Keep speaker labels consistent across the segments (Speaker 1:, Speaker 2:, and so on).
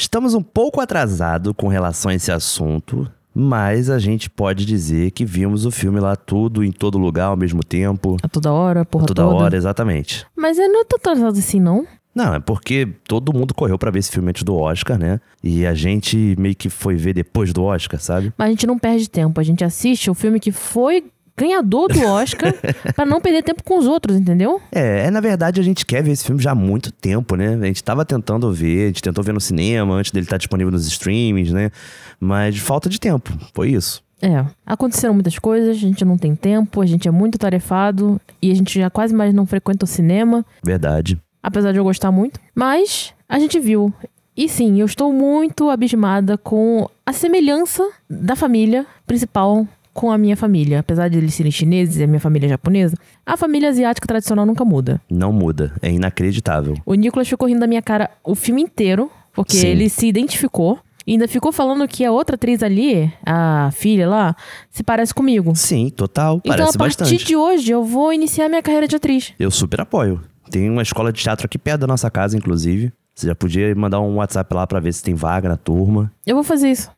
Speaker 1: Estamos um pouco atrasado com relação a esse assunto, mas a gente pode dizer que vimos o filme lá tudo, em todo lugar, ao mesmo tempo.
Speaker 2: A toda hora, porra
Speaker 1: toda
Speaker 2: toda.
Speaker 1: hora, exatamente.
Speaker 2: Mas eu não tô atrasado assim, não.
Speaker 1: Não, é porque todo mundo correu pra ver esse filme antes do Oscar, né? E a gente meio que foi ver depois do Oscar, sabe?
Speaker 2: Mas a gente não perde tempo. A gente assiste o filme que foi ganhador do Oscar pra não perder tempo com os outros, entendeu?
Speaker 1: É, é, na verdade a gente quer ver esse filme já há muito tempo, né? A gente tava tentando ver, a gente tentou ver no cinema antes dele estar disponível nos streamings, né? Mas falta de tempo, foi isso.
Speaker 2: É, aconteceram muitas coisas, a gente não tem tempo, a gente é muito tarefado e a gente já quase mais não frequenta o cinema,
Speaker 1: Verdade.
Speaker 2: apesar de eu gostar muito. Mas a gente viu. E sim, eu estou muito abismada com a semelhança da família principal com a minha família. Apesar de eles serem chineses e a minha família é japonesa, a família asiática tradicional nunca muda.
Speaker 1: Não muda, é inacreditável.
Speaker 2: O Nicolas ficou rindo da minha cara o filme inteiro, porque
Speaker 1: Sim.
Speaker 2: ele se identificou. E ainda ficou falando que a outra atriz ali, a filha lá, se parece comigo.
Speaker 1: Sim, total,
Speaker 2: então,
Speaker 1: parece
Speaker 2: a partir
Speaker 1: bastante.
Speaker 2: de hoje, eu vou iniciar minha carreira de atriz.
Speaker 1: Eu super apoio. Tem uma escola de teatro aqui perto da nossa casa, inclusive. Você já podia mandar um WhatsApp lá pra ver se tem vaga na turma.
Speaker 2: Eu vou fazer isso.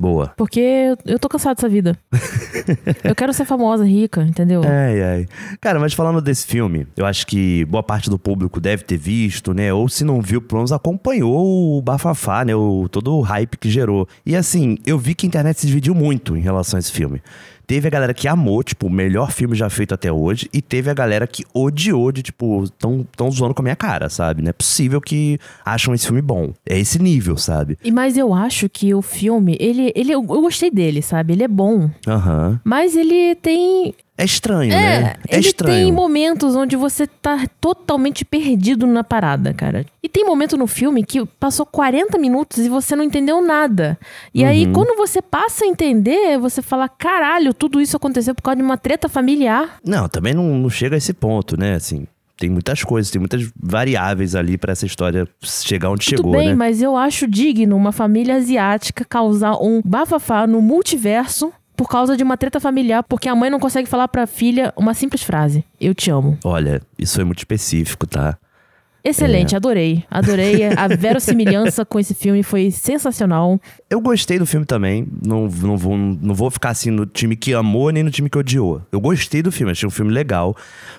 Speaker 1: Boa.
Speaker 2: Porque eu- tô cansado dessa vida. eu quero ser famosa, rica, entendeu?
Speaker 1: Ai, ai. Cara, mas falando desse filme, eu acho que boa parte do público deve ter visto, né? Ou se não viu, pelo menos acompanhou o bafafá, né? O, todo o hype que gerou. E assim, eu vi que a internet se dividiu muito em relação a esse filme. Teve a galera que amou, tipo, o melhor filme já feito até hoje. E teve a galera que odiou de, tipo, tão, tão zoando com a minha cara, sabe? Não é possível que acham esse filme bom. É esse nível, sabe?
Speaker 2: E mas eu acho que o filme, ele, ele eu gostei dele, sabe? Ele é bom,
Speaker 1: Aham.
Speaker 2: mas ele tem
Speaker 1: É estranho,
Speaker 2: É,
Speaker 1: né? É
Speaker 2: ele
Speaker 1: estranho.
Speaker 2: tem momentos onde você tá totalmente perdido na parada, cara. E tem momento no filme que passou 40 minutos e você não entendeu nada. E aí,
Speaker 1: Uhum.
Speaker 2: quando você passa a entender, você fala: caralho, tudo isso aconteceu por causa de uma treta familiar.
Speaker 1: Não, também não, não chega a esse ponto, né? Assim, tem muitas coisas, tem muitas variáveis ali pra essa história chegar onde
Speaker 2: Tudo
Speaker 1: chegou,
Speaker 2: bem,
Speaker 1: né?
Speaker 2: mas eu acho digno uma família asiática causar um bafafá no multiverso. Por causa de uma treta familiar, porque a mãe não consegue falar pra filha uma simples frase: Eu te amo.
Speaker 1: Olha, isso é muito específico, tá?
Speaker 2: Excelente, adorei. Adorei. A verossimilhança com esse filme foi sensacional.
Speaker 1: Eu gostei do filme também. Não, não, vou, não vou ficar assim no time que amou nem no time que odiou. Eu gostei do filme, achei um filme legal.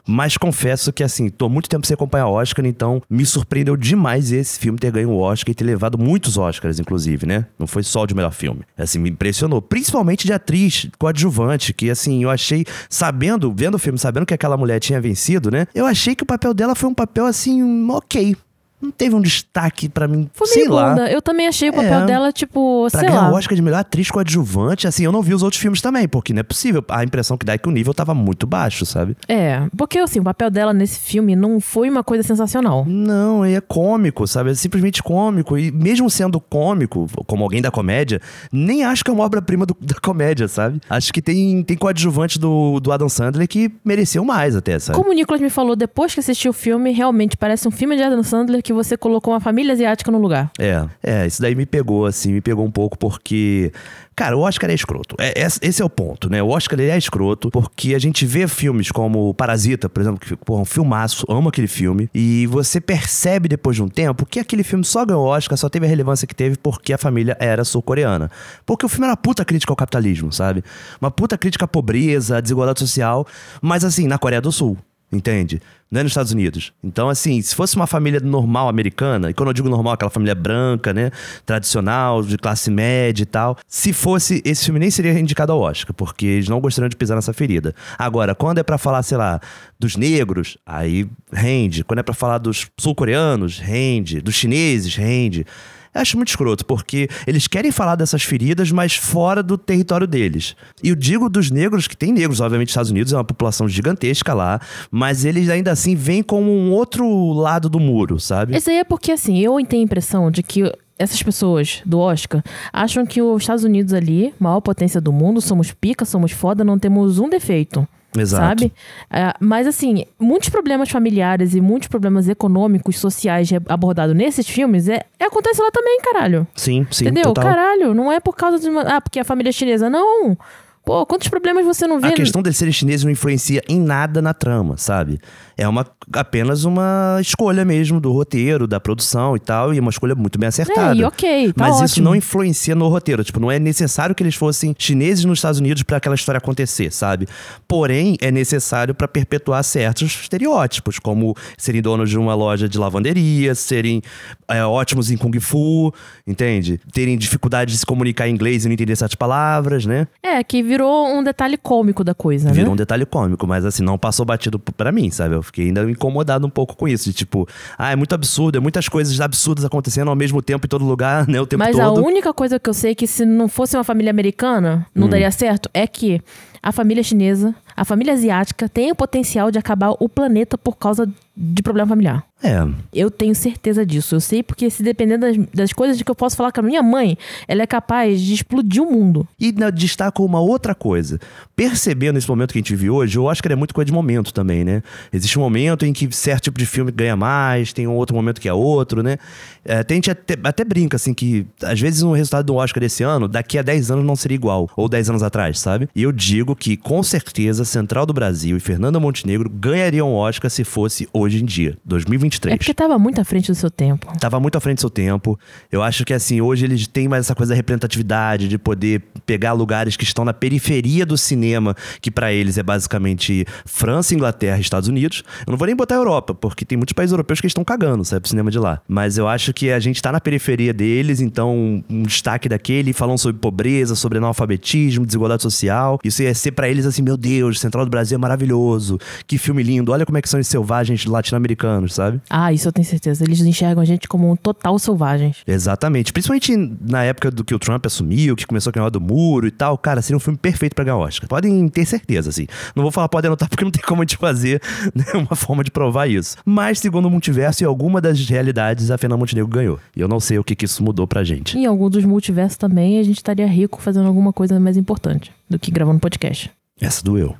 Speaker 1: Mas confesso que, assim, tô há muito tempo sem acompanhar o Oscar, então me surpreendeu demais esse filme ter ganho o Oscar e ter levado muitos Oscars, inclusive, né? Não foi só o de melhor filme. Assim, me impressionou. Principalmente de atriz coadjuvante, que, assim, eu achei, sabendo, vendo o filme, sabendo que aquela mulher tinha vencido, né? Eu achei que o papel dela foi um papel, assim, ok. Não teve um destaque pra mim,
Speaker 2: Foi
Speaker 1: sei lá.
Speaker 2: bunda. Eu também achei o papel
Speaker 1: É.
Speaker 2: dela, tipo,
Speaker 1: Pra
Speaker 2: sei
Speaker 1: ganhar
Speaker 2: lá.
Speaker 1: o Oscar de melhor atriz coadjuvante, assim, eu não vi os outros filmes também, porque não é possível. A impressão que dá é que o nível tava muito baixo, sabe?
Speaker 2: É, porque assim, o papel dela nesse filme não foi uma coisa sensacional.
Speaker 1: Não, é cômico, sabe? É simplesmente cômico. E mesmo sendo cômico, como alguém da comédia, nem acho que é uma obra-prima da comédia, sabe? Acho que tem, tem coadjuvante do, do Adam Sandler que mereceu mais até, sabe?
Speaker 2: Como o Nicolas me falou depois que assistiu o filme, realmente parece um filme de Adam Sandler que você colocou uma família asiática no lugar.
Speaker 1: É, é, isso daí me pegou, assim, me pegou um pouco porque. Cara, o Oscar é escroto. É, esse- esse é o ponto, né? O Oscar ele é escroto porque a gente vê filmes como Parasita, por exemplo, que porra, um filmaço, amo aquele filme, e você percebe depois de um tempo que aquele filme só ganhou Oscar, só teve a relevância que teve porque a família era sul-coreana. Porque o filme era uma puta crítica ao capitalismo, sabe? Uma puta crítica à pobreza, à desigualdade social, mas assim, na Coreia do Sul. Entende? Não é nos Estados Unidos. Então, assim, se fosse uma família normal americana, e quando eu digo normal, aquela família branca, né? Tradicional, de classe média e tal. Se fosse, esse filme nem seria indicado ao Oscar, porque eles não gostariam de pisar nessa ferida. Agora, quando é pra falar, sei lá, dos negros, aí rende. Quando é pra falar dos sul-coreanos, rende. Dos chineses, rende. Eu acho muito escroto, porque eles querem falar dessas feridas, mas fora do território deles. E eu digo dos negros, que tem negros, obviamente, nos Estados Unidos é uma população gigantesca lá, mas eles ainda assim vêm como um outro lado do muro, sabe?
Speaker 2: Esse aí é porque, assim, eu tenho a impressão de que essas pessoas do Oscar acham que os Estados Unidos ali, maior potência do mundo, somos pica, somos foda, não temos um defeito.
Speaker 1: Exato.
Speaker 2: Sabe? É, mas assim, muitos problemas familiares e muitos problemas econômicos, sociais abordados nesses filmes é, é- acontece lá também, caralho.
Speaker 1: Sim, sim,
Speaker 2: Entendeu?
Speaker 1: total.
Speaker 2: Caralho, não é por causa de uma. Ah, porque a família é chinesa. Não. Pô, quantos problemas você não vê?
Speaker 1: A questão deles serem chineses não influencia em nada na trama, sabe? É uma, apenas uma escolha mesmo do roteiro, da produção e tal, e uma escolha muito bem acertada.
Speaker 2: É, e ok, tá
Speaker 1: Mas isso
Speaker 2: ótimo.
Speaker 1: não influencia no roteiro. Tipo, não é necessário que eles fossem chineses nos Estados Unidos para aquela história acontecer, sabe? Porém, é necessário para perpetuar certos estereótipos, como serem donos de uma loja de lavanderia, serem é, ótimos em Kung Fu, entende? Terem dificuldade de se comunicar em inglês e não entender certas palavras, né?
Speaker 2: É, que virou um detalhe cômico da coisa,
Speaker 1: Virou
Speaker 2: né?
Speaker 1: um detalhe cômico, mas assim, não passou batido p- pra mim, sabe? Eu fiquei ainda incomodado um pouco com isso. De tipo, ah, é muito absurdo, é muitas coisas absurdas acontecendo ao mesmo tempo em todo lugar, né? O tempo
Speaker 2: Mas a
Speaker 1: todo.
Speaker 2: única coisa que eu sei que se não fosse uma família americana,
Speaker 1: Hum.
Speaker 2: não daria certo, é que a família chinesa, a família asiática tem o potencial de acabar o planeta por causa de problema familiar.
Speaker 1: É.
Speaker 2: Eu tenho certeza disso. Eu sei porque se dependendo das, das coisas de que eu posso falar com a minha mãe, ela é capaz de explodir o mundo.
Speaker 1: E na- destaco uma outra coisa. Percebendo esse momento que a gente vive hoje, eu acho que ele é muito coisa de momento também, né? Existe um momento em que certo tipo de filme ganha mais, tem um outro momento que é outro, né? É, tem gente até, até brinca, assim, que às vezes o resultado do Oscar desse ano, daqui a 10 anos não seria igual. Ou 10 anos atrás, sabe? E eu digo que, com certeza, Central do Brasil e Fernanda Montenegro ganhariam Oscar se fosse hoje em dia, 2023.
Speaker 2: É porque tava muito à frente do seu tempo.
Speaker 1: Tava muito à frente do seu tempo. Eu acho que, assim, hoje eles têm mais essa coisa da representatividade, de poder pegar lugares que estão na periferia do cinema, que pra eles é basicamente França, Inglaterra e Estados Unidos. Eu não vou nem botar a Europa, porque tem muitos países europeus que estão cagando, sabe, pro cinema de lá. Mas eu acho que a gente tá na periferia deles, então um destaque daquele, falando sobre pobreza, sobre analfabetismo, desigualdade social. Isso ia ser pra eles assim, meu Deus, Central do Brasil é maravilhoso. Que filme lindo. Olha como é que são os selvagens latino-americanos, sabe?
Speaker 2: Ah, isso eu tenho certeza. Eles enxergam a gente como um total selvagens.
Speaker 1: Exatamente. Principalmente na época do que o Trump assumiu, que começou a ganhar do muro e tal. Cara, seria um filme perfeito pra ganhar Oscar. Podem ter certeza, assim. Não vou falar podem anotar porque não tem como a gente fazer né, uma forma de provar isso. Mas, segundo o multiverso e alguma das realidades, a Fernanda Montenegro ganhou. E eu não sei o que, que isso mudou pra gente.
Speaker 2: Em algum dos multiversos também, a gente estaria rico fazendo alguma coisa mais importante do que gravando podcast.
Speaker 1: Essa doeu.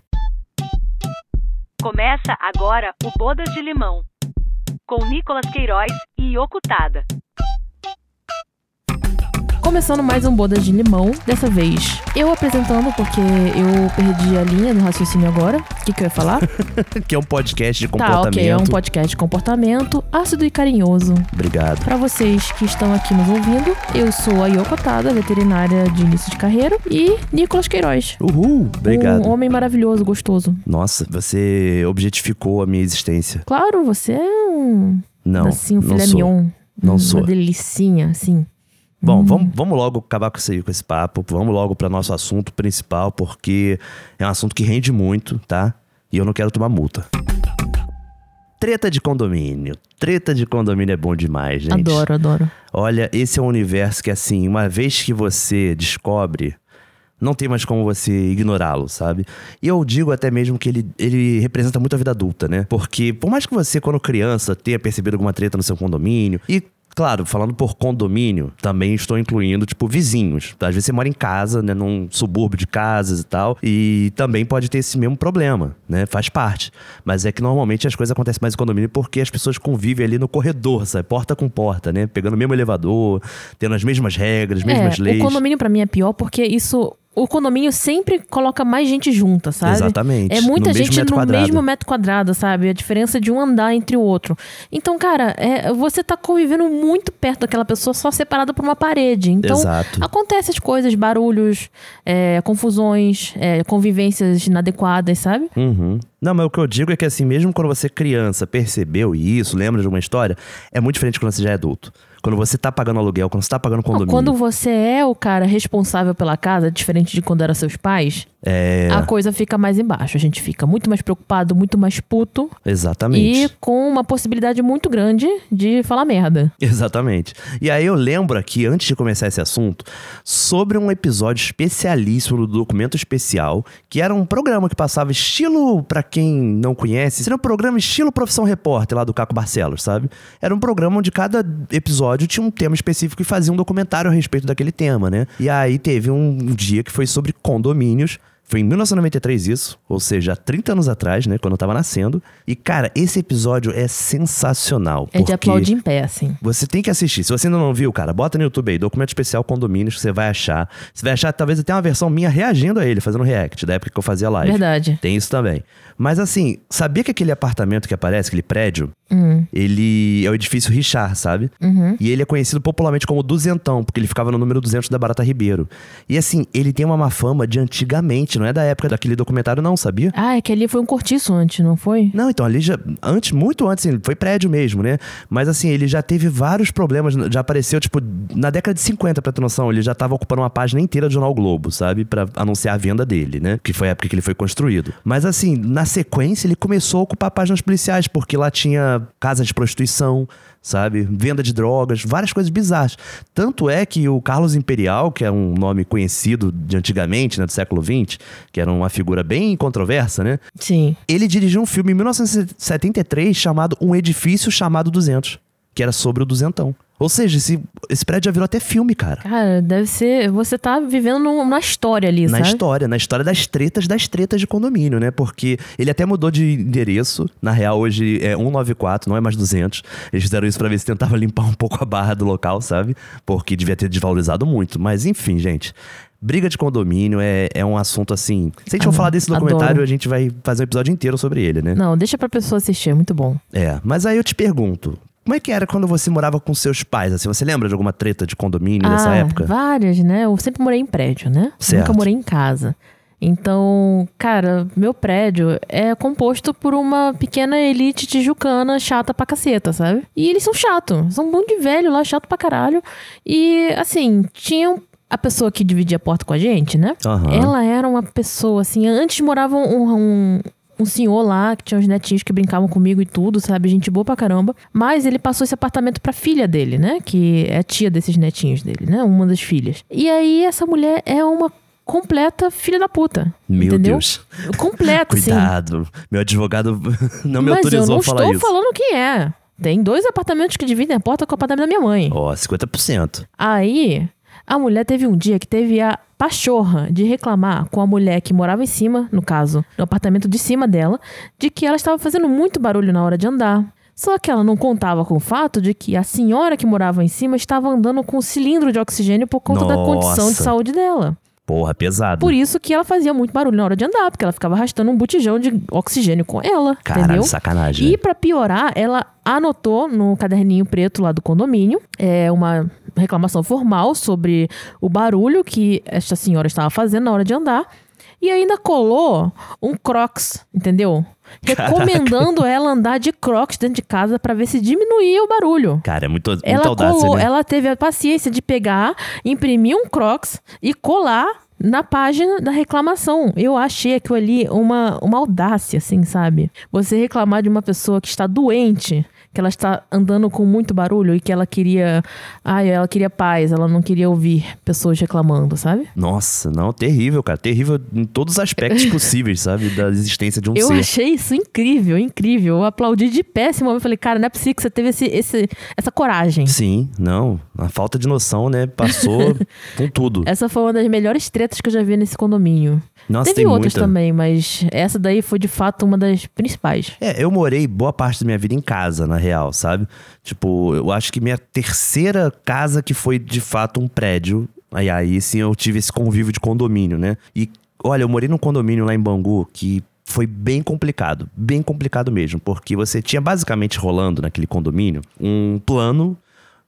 Speaker 3: Começa agora o Bodas de Limão, com Nicolas Queiroz e Okutada.
Speaker 2: Começando mais um Bodas de Limão, dessa vez eu apresentando, porque eu perdi a linha do raciocínio agora. O que, que eu ia falar?
Speaker 1: que é um podcast de
Speaker 2: tá,
Speaker 1: comportamento.
Speaker 2: ok, é um podcast de comportamento ácido e carinhoso.
Speaker 1: Obrigado.
Speaker 2: Pra vocês que estão aqui nos ouvindo, eu sou a Yoko Tada, veterinária de início de carreira, e Nicolas Queiroz.
Speaker 1: Uhul. Obrigado.
Speaker 2: Um homem maravilhoso, gostoso.
Speaker 1: Nossa, você objetificou a minha existência.
Speaker 2: Claro, você é um.
Speaker 1: Não,
Speaker 2: assim, um
Speaker 1: não
Speaker 2: filé
Speaker 1: sou.
Speaker 2: mignon.
Speaker 1: Não
Speaker 2: uma
Speaker 1: sou.
Speaker 2: delicinha, assim.
Speaker 1: Bom, vamos, vamos logo acabar com, esse, com esse papo. Vamos logo para nosso assunto principal, porque é um assunto que rende muito, tá? E eu não quero tomar multa. Treta de condomínio. Treta de condomínio é bom demais, gente.
Speaker 2: Adoro, adoro.
Speaker 1: Olha, esse é um universo que, assim, uma vez que você descobre, não tem mais como você ignorá-lo, sabe? E eu digo até mesmo que ele, ele representa muito a vida adulta, né? Porque, por mais que você, quando criança, tenha percebido alguma treta no seu condomínio, e. Claro, falando por condomínio, também estou incluindo, tipo, vizinhos. Às vezes você mora em casa, né, num subúrbio de casas e tal, e também pode ter esse mesmo problema, né? Faz parte. Mas é que normalmente as coisas acontecem mais em condomínio porque as pessoas convivem ali no corredor, sabe? Porta com porta, né? Pegando o mesmo elevador, tendo as mesmas regras, mesmas
Speaker 2: é,
Speaker 1: leis.
Speaker 2: o condomínio pra mim é pior porque isso. O condomínio sempre coloca mais gente junta, sabe?
Speaker 1: Exatamente.
Speaker 2: É muita
Speaker 1: no
Speaker 2: gente no
Speaker 1: quadrado.
Speaker 2: mesmo metro quadrado, sabe? A diferença de um andar entre o outro. Então, cara, é, você tá convivendo muito perto daquela pessoa só separada por uma parede. Então,
Speaker 1: Exato.
Speaker 2: acontecem as coisas, barulhos, é, confusões, é, convivências inadequadas, sabe?
Speaker 1: Uhum. Não, mas o que eu digo é que assim, mesmo quando você é criança percebeu isso, lembra de uma história, é muito diferente quando você já é adulto. Quando você tá pagando aluguel, quando você tá pagando
Speaker 2: Não,
Speaker 1: condomínio.
Speaker 2: Quando você é o cara responsável pela casa, diferente de quando eram seus pais,
Speaker 1: É,
Speaker 2: a coisa fica mais embaixo. A gente fica muito mais preocupado, muito mais puto
Speaker 1: exatamente.
Speaker 2: e com uma possibilidade muito grande de falar merda.
Speaker 1: Exatamente. E aí eu lembro aqui, antes de começar esse assunto, sobre um episódio especialíssimo do Documento Especial, que era um programa que passava estilo, pra quem não conhece, seria um programa estilo Profissão Repórter lá do Caco Barcelos, sabe? Era um programa onde cada episódio tinha um tema específico e fazia um documentário a respeito daquele tema, né? E aí teve um dia que foi sobre condomínios, Foi em 1993 isso, ou seja, há 30 anos atrás, né, quando eu tava nascendo. E, cara, esse episódio é sensacional.
Speaker 2: É de aplaudir em pé, assim.
Speaker 1: Você tem que assistir. Se você ainda não viu, cara, bota no YouTube aí, documento especial condomínios, que você vai achar. Você vai achar, talvez até uma versão minha reagindo a ele, fazendo react, da época que eu fazia live.
Speaker 2: Verdade.
Speaker 1: Tem isso também. Mas assim, sabia que aquele apartamento que aparece, aquele prédio,
Speaker 2: Hum,
Speaker 1: ele é o edifício Richard, sabe?
Speaker 2: uhum.
Speaker 1: E ele é conhecido popularmente como Duzentão, porque ele ficava no número 200 da Barata Ribeiro. E assim, ele tem uma má fama de antigamente, não é da época daquele documentário não, sabia?
Speaker 2: Ah, é que ali foi um cortiço antes, não foi?
Speaker 1: Não, então ali já. Antes, muito antes, assim, foi prédio mesmo, né? Mas assim, ele já teve vários problemas. Já apareceu, tipo, na década de 50, pra ter noção, ele já tava ocupando uma página inteira do Jornal Globo, sabe? Pra anunciar a venda dele, né? Que foi a época que ele foi construído. Mas assim, na sequência, ele começou a ocupar páginas policiais, porque lá tinha casas de prostituição, sabe? Venda de drogas, várias coisas bizarras. Tanto é que o Carlos Imperial, que é um nome conhecido de antigamente, né, do século XX, que era uma figura bem controversa, né?
Speaker 2: Sim.
Speaker 1: Ele dirigiu um filme em 1973 chamado Um Edifício Chamado 200, que era sobre o duzentão. Ou seja, esse, esse prédio já virou até filme, cara.
Speaker 2: Cara, deve ser. Você tá vivendo na história ali,
Speaker 1: Na
Speaker 2: sabe?
Speaker 1: história, na história das tretas das tretas de condomínio, né? Porque ele até mudou de endereço. Na real, hoje é 194, não é mais 200. Eles fizeram isso pra ver se tentava limpar um pouco a barra do local, sabe? Porque devia ter desvalorizado muito. Mas enfim, gente. Briga de condomínio é, é um assunto assim. Se a gente for
Speaker 2: Ah,
Speaker 1: falar desse
Speaker 2: adoro.
Speaker 1: documentário, a gente vai fazer um episódio inteiro sobre ele, né?
Speaker 2: Não, deixa pra pessoa assistir, é muito bom.
Speaker 1: É, mas aí eu te pergunto, como é que era quando você morava com seus pais? Assim, você lembra de alguma treta de condomínio nessa
Speaker 2: ah,
Speaker 1: época?
Speaker 2: várias, né? Eu sempre morei em prédio, né?
Speaker 1: Certo.
Speaker 2: Nunca morei em casa. Então, cara, meu prédio é composto por uma pequena elite tijucana chata pra caceta, sabe? E eles são chatos. São um monte de velho lá, chato pra caralho. E, assim, tinham a pessoa que dividia a porta com a gente, né?
Speaker 1: Aham.
Speaker 2: Ela era uma pessoa, assim, antes morava um, um, um senhor lá, que tinha uns netinhos que brincavam comigo e tudo, sabe? Gente boa pra caramba. Mas ele passou esse apartamento pra filha dele, né? Que é tia desses netinhos dele, né? Uma das filhas. E aí, essa mulher é uma completa filha da puta.
Speaker 1: Meu
Speaker 2: entendeu?
Speaker 1: Deus.
Speaker 2: Completa, sim.
Speaker 1: Cuidado. Meu advogado não me
Speaker 2: Mas eu
Speaker 1: autorizou
Speaker 2: não
Speaker 1: a falar
Speaker 2: estou
Speaker 1: isso.
Speaker 2: falando quem é. Tem dois apartamentos que dividem a porta com o apartamento da minha mãe.
Speaker 1: Ó, 50%.
Speaker 2: Aí, a mulher teve um dia que teve a pachorra de reclamar com a mulher que morava em cima, no caso, no apartamento de cima dela, de que ela estava fazendo muito barulho na hora de andar. Só que ela não contava com o fato de que a senhora que morava em cima estava andando com um cilindro de oxigênio por conta da condição de
Speaker 1: Nossa.
Speaker 2: saúde dela.
Speaker 1: Porra, pesado.
Speaker 2: Por isso que ela fazia muito barulho na hora de andar, porque ela ficava arrastando um botijão de oxigênio com ela,
Speaker 1: Caralho,
Speaker 2: entendeu?
Speaker 1: sacanagem.
Speaker 2: E pra piorar, ela anotou no caderninho preto lá do condomínio é uma reclamação formal sobre o barulho que esta senhora estava fazendo na hora de andar e ainda colou um Crocs, entendeu? Recomendando ela andar de Crocs dentro de casa pra ver se diminuía o barulho.
Speaker 1: Cara, é muito, muita
Speaker 2: Ela
Speaker 1: audácia,
Speaker 2: colou,
Speaker 1: né?
Speaker 2: ela teve a paciência de pegar, imprimir um Crocs e colar na página da reclamação. Eu achei aquilo ali uma, uma audácia, assim, sabe? Você reclamar de uma pessoa que está doente, que ela está andando com muito barulho e que ela queria. Ai, ela queria paz, ela não queria ouvir pessoas reclamando, sabe?
Speaker 1: Nossa, não, terrível, cara. Terrível em todos os aspectos possíveis, sabe? Da existência de um
Speaker 2: Eu
Speaker 1: ser.
Speaker 2: achei isso incrível, incrível. Eu aplaudi de péssimo. Eu falei, cara, não é possível que você teve esse, esse, essa coragem.
Speaker 1: Sim, não. A falta de noção, né? Passou com tudo.
Speaker 2: Essa foi uma das melhores tretas que eu já vi nesse condomínio.
Speaker 1: Nossa,
Speaker 2: Teve
Speaker 1: tem
Speaker 2: outras
Speaker 1: muita.
Speaker 2: também, mas essa daí foi de fato uma das principais.
Speaker 1: É, eu morei boa parte da minha vida em casa, na real, sabe? Tipo, eu acho que minha terceira casa que foi de fato um prédio. Aí aí sim eu tive esse convívio de condomínio, né? E olha, eu morei num condomínio lá em Bangu que foi bem complicado, bem complicado mesmo, porque você tinha basicamente rolando naquele condomínio um plano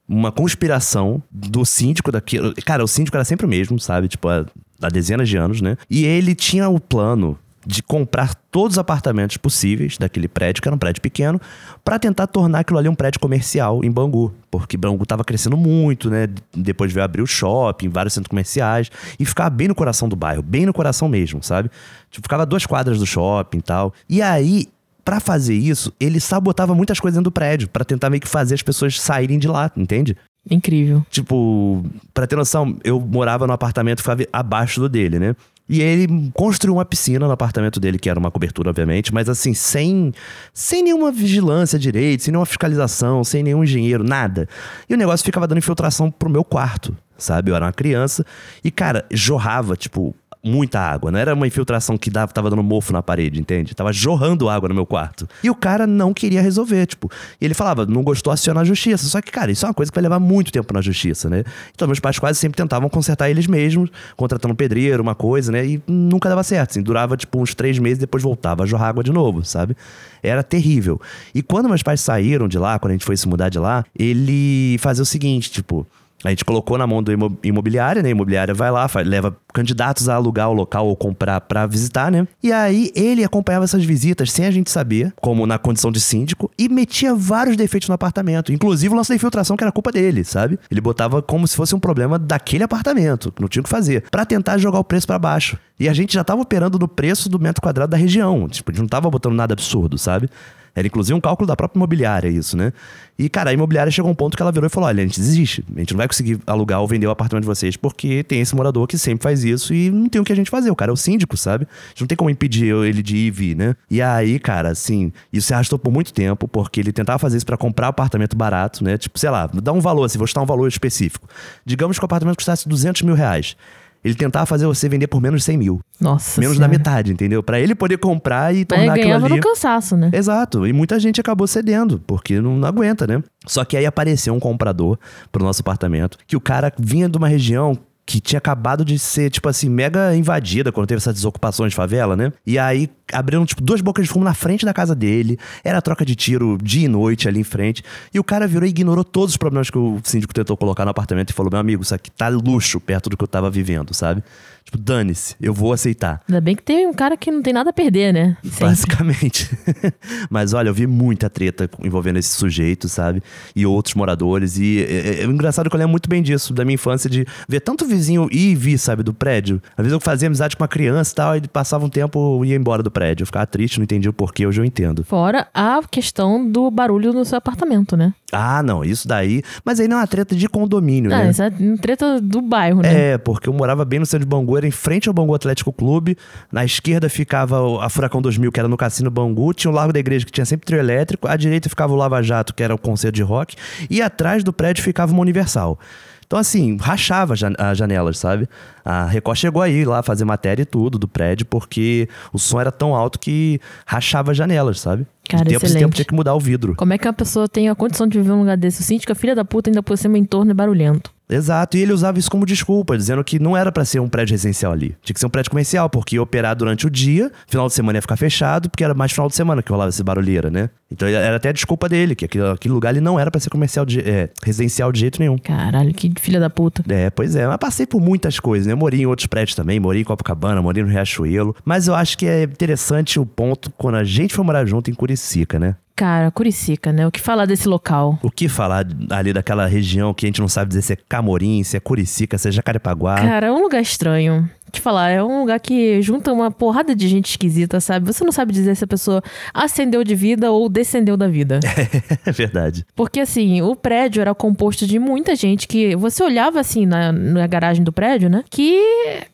Speaker 1: uma conspiração do síndico daquilo. Cara, o síndico era sempre o mesmo, sabe? Tipo, há, há dezenas de anos, né? E ele tinha o plano de comprar todos os apartamentos possíveis daquele prédio, que era um prédio pequeno, pra tentar tornar aquilo ali um prédio comercial em Bangu. Porque Bangu tava crescendo muito, né? Depois veio abrir o shopping, vários centros comerciais, e ficava bem no coração do bairro, bem no coração mesmo, sabe? Tipo, ficava duas quadras do shopping e tal. E aí, Pra fazer isso, ele sabotava muitas coisas dentro do prédio, pra tentar meio que fazer as pessoas saírem de lá, entende?
Speaker 2: Incrível.
Speaker 1: Tipo, pra ter noção, eu morava no apartamento que ficava abaixo do dele, né? E ele construiu uma piscina no apartamento dele, que era uma cobertura, obviamente, mas assim, sem, sem nenhuma vigilância direito, sem nenhuma fiscalização, sem nenhum engenheiro, nada. E o negócio ficava dando infiltração pro meu quarto, sabe? Eu era uma criança. E, cara, jorrava, tipo, muita água. Não era uma infiltração que dava, tava dando mofo na parede, entende? Tava jorrando água no meu quarto. E o cara não queria resolver, tipo. E ele falava, não gostou, aciona a justiça. Só que, cara, isso é uma coisa que vai levar muito tempo na justiça, né? Então, meus pais quase sempre tentavam consertar eles mesmos, contratando um pedreiro, uma coisa, né? E nunca dava certo, assim. Durava, tipo, uns três meses, depois voltava a jorrar água de novo, sabe? Era terrível. E quando meus pais saíram de lá, quando a gente foi se mudar de lá, ele fazia o seguinte, tipo. A gente colocou na mão do imo- imobiliária, né? A imobiliária vai lá, leva candidatos a alugar o local ou comprar pra visitar, né? E aí ele acompanhava essas visitas sem a gente saber, como na condição de síndico, e metia vários defeitos no apartamento. Inclusive o lance da infiltração, que era culpa dele, sabe? Ele botava como se fosse um problema daquele apartamento, não tinha o que fazer, Pra tentar jogar o preço pra baixo. E a gente já tava operando no preço do metro quadrado da região. Tipo, a gente não tava botando nada absurdo, sabe? Era inclusive um cálculo da própria imobiliária, isso, né? E, cara, a imobiliária chegou a um ponto que ela virou e falou: olha, a gente desiste. A gente não vai conseguir alugar ou vender o apartamento de vocês porque tem esse morador que sempre faz isso e não tem o que a gente fazer. O cara é o síndico, sabe? A gente não tem como impedir ele de ir e vir, né? E aí, cara, assim, isso se arrastou por muito tempo porque ele tentava fazer isso pra comprar apartamento barato, né? Tipo, sei lá, dá um valor, assim, vou chutar um valor específico. Digamos que o apartamento custasse 200 mil reais. Ele tentava fazer você vender por menos de 100 mil.
Speaker 2: Nossa
Speaker 1: menos
Speaker 2: Senhora.
Speaker 1: da metade, entendeu? Pra ele poder comprar e
Speaker 2: Aí
Speaker 1: tornar aquilo
Speaker 2: ganhava
Speaker 1: ali.
Speaker 2: no cansaço, né?
Speaker 1: Exato. E muita gente acabou cedendo, porque não, não aguenta, né? Só que aí apareceu um comprador pro nosso apartamento, que o cara vinha de uma região que tinha acabado de ser, tipo assim, mega invadida quando teve essas desocupações de favela, né? E aí abriram, tipo, duas bocas de fumo na frente da casa dele. Era troca de tiro dia e noite ali em frente. E o cara virou e ignorou todos os problemas que o síndico tentou colocar no apartamento e falou: meu amigo, isso aqui tá luxo perto do que eu tava vivendo, sabe? Tipo, dane-se, eu vou aceitar.
Speaker 2: Ainda bem que tem um cara que não tem nada a perder, né? Sempre.
Speaker 1: Basicamente. Mas olha, eu vi muita treta envolvendo esse sujeito, sabe? E outros moradores. E é, é, é engraçado que eu lembro muito bem disso, da minha infância, de ver tanto vizinho ir e vir, sabe, do prédio. Às vezes eu fazia amizade com uma criança e tal, e passava um tempo e ia embora do prédio. Eu ficava triste, não entendia o porquê, hoje eu entendo.
Speaker 2: Fora a questão do barulho no seu apartamento, né?
Speaker 1: Ah, não, isso daí. Mas aí não é uma treta de condomínio,
Speaker 2: Ah,
Speaker 1: né?
Speaker 2: essa é treta do bairro, né?
Speaker 1: É, porque eu morava bem no centro de Bangu, era em frente ao Bangu Atlético Clube. Na esquerda ficava a Furacão 2000, que era no Cassino Bangu. Tinha o Largo da Igreja, que tinha sempre trio elétrico. À direita ficava o Lava Jato, que era o concerto de rock. E atrás do prédio ficava uma Universal. Então, assim, rachava as janelas, sabe? A Record chegou aí lá fazer matéria e tudo do prédio, porque o som era tão alto que rachava as janelas, sabe?
Speaker 2: Cara,
Speaker 1: de tempo em
Speaker 2: excelente.
Speaker 1: tempo tinha que mudar o vidro.
Speaker 2: Como é que uma pessoa tem a condição de viver num lugar desse? O síndico, a filha da puta, ainda por cima, o entorno é barulhento.
Speaker 1: Exato, e ele usava isso como desculpa, dizendo que não era pra ser um prédio residencial ali. Tinha que ser um prédio comercial, porque ia operar durante o dia, final de semana ia ficar fechado, porque era mais final de semana que rolava esse barulheira, né? Então era até a desculpa dele, que aquele, aquele lugar ali não era pra ser comercial de, é, residencial de jeito nenhum.
Speaker 2: Caralho, que filha da puta.
Speaker 1: É, pois é, mas passei por muitas coisas, né? Eu morei em outros prédios também, morei em Copacabana, morei no Riachuelo. Mas eu acho que é interessante o ponto quando a gente foi morar junto em Curicica, né?
Speaker 2: Cara, Curicica, né? O que falar desse local?
Speaker 1: O que falar ali daquela região que a gente não sabe dizer se é Camorim, se é Curicica, se é Jacarepaguá.
Speaker 2: Cara, é um lugar estranho. Te falar, é um lugar que junta uma porrada de gente esquisita, sabe? Você não sabe dizer se a pessoa ascendeu de vida ou descendeu da vida.
Speaker 1: É verdade.
Speaker 2: Porque assim, o prédio era composto de muita gente que você olhava assim na, na garagem do prédio, né? Que,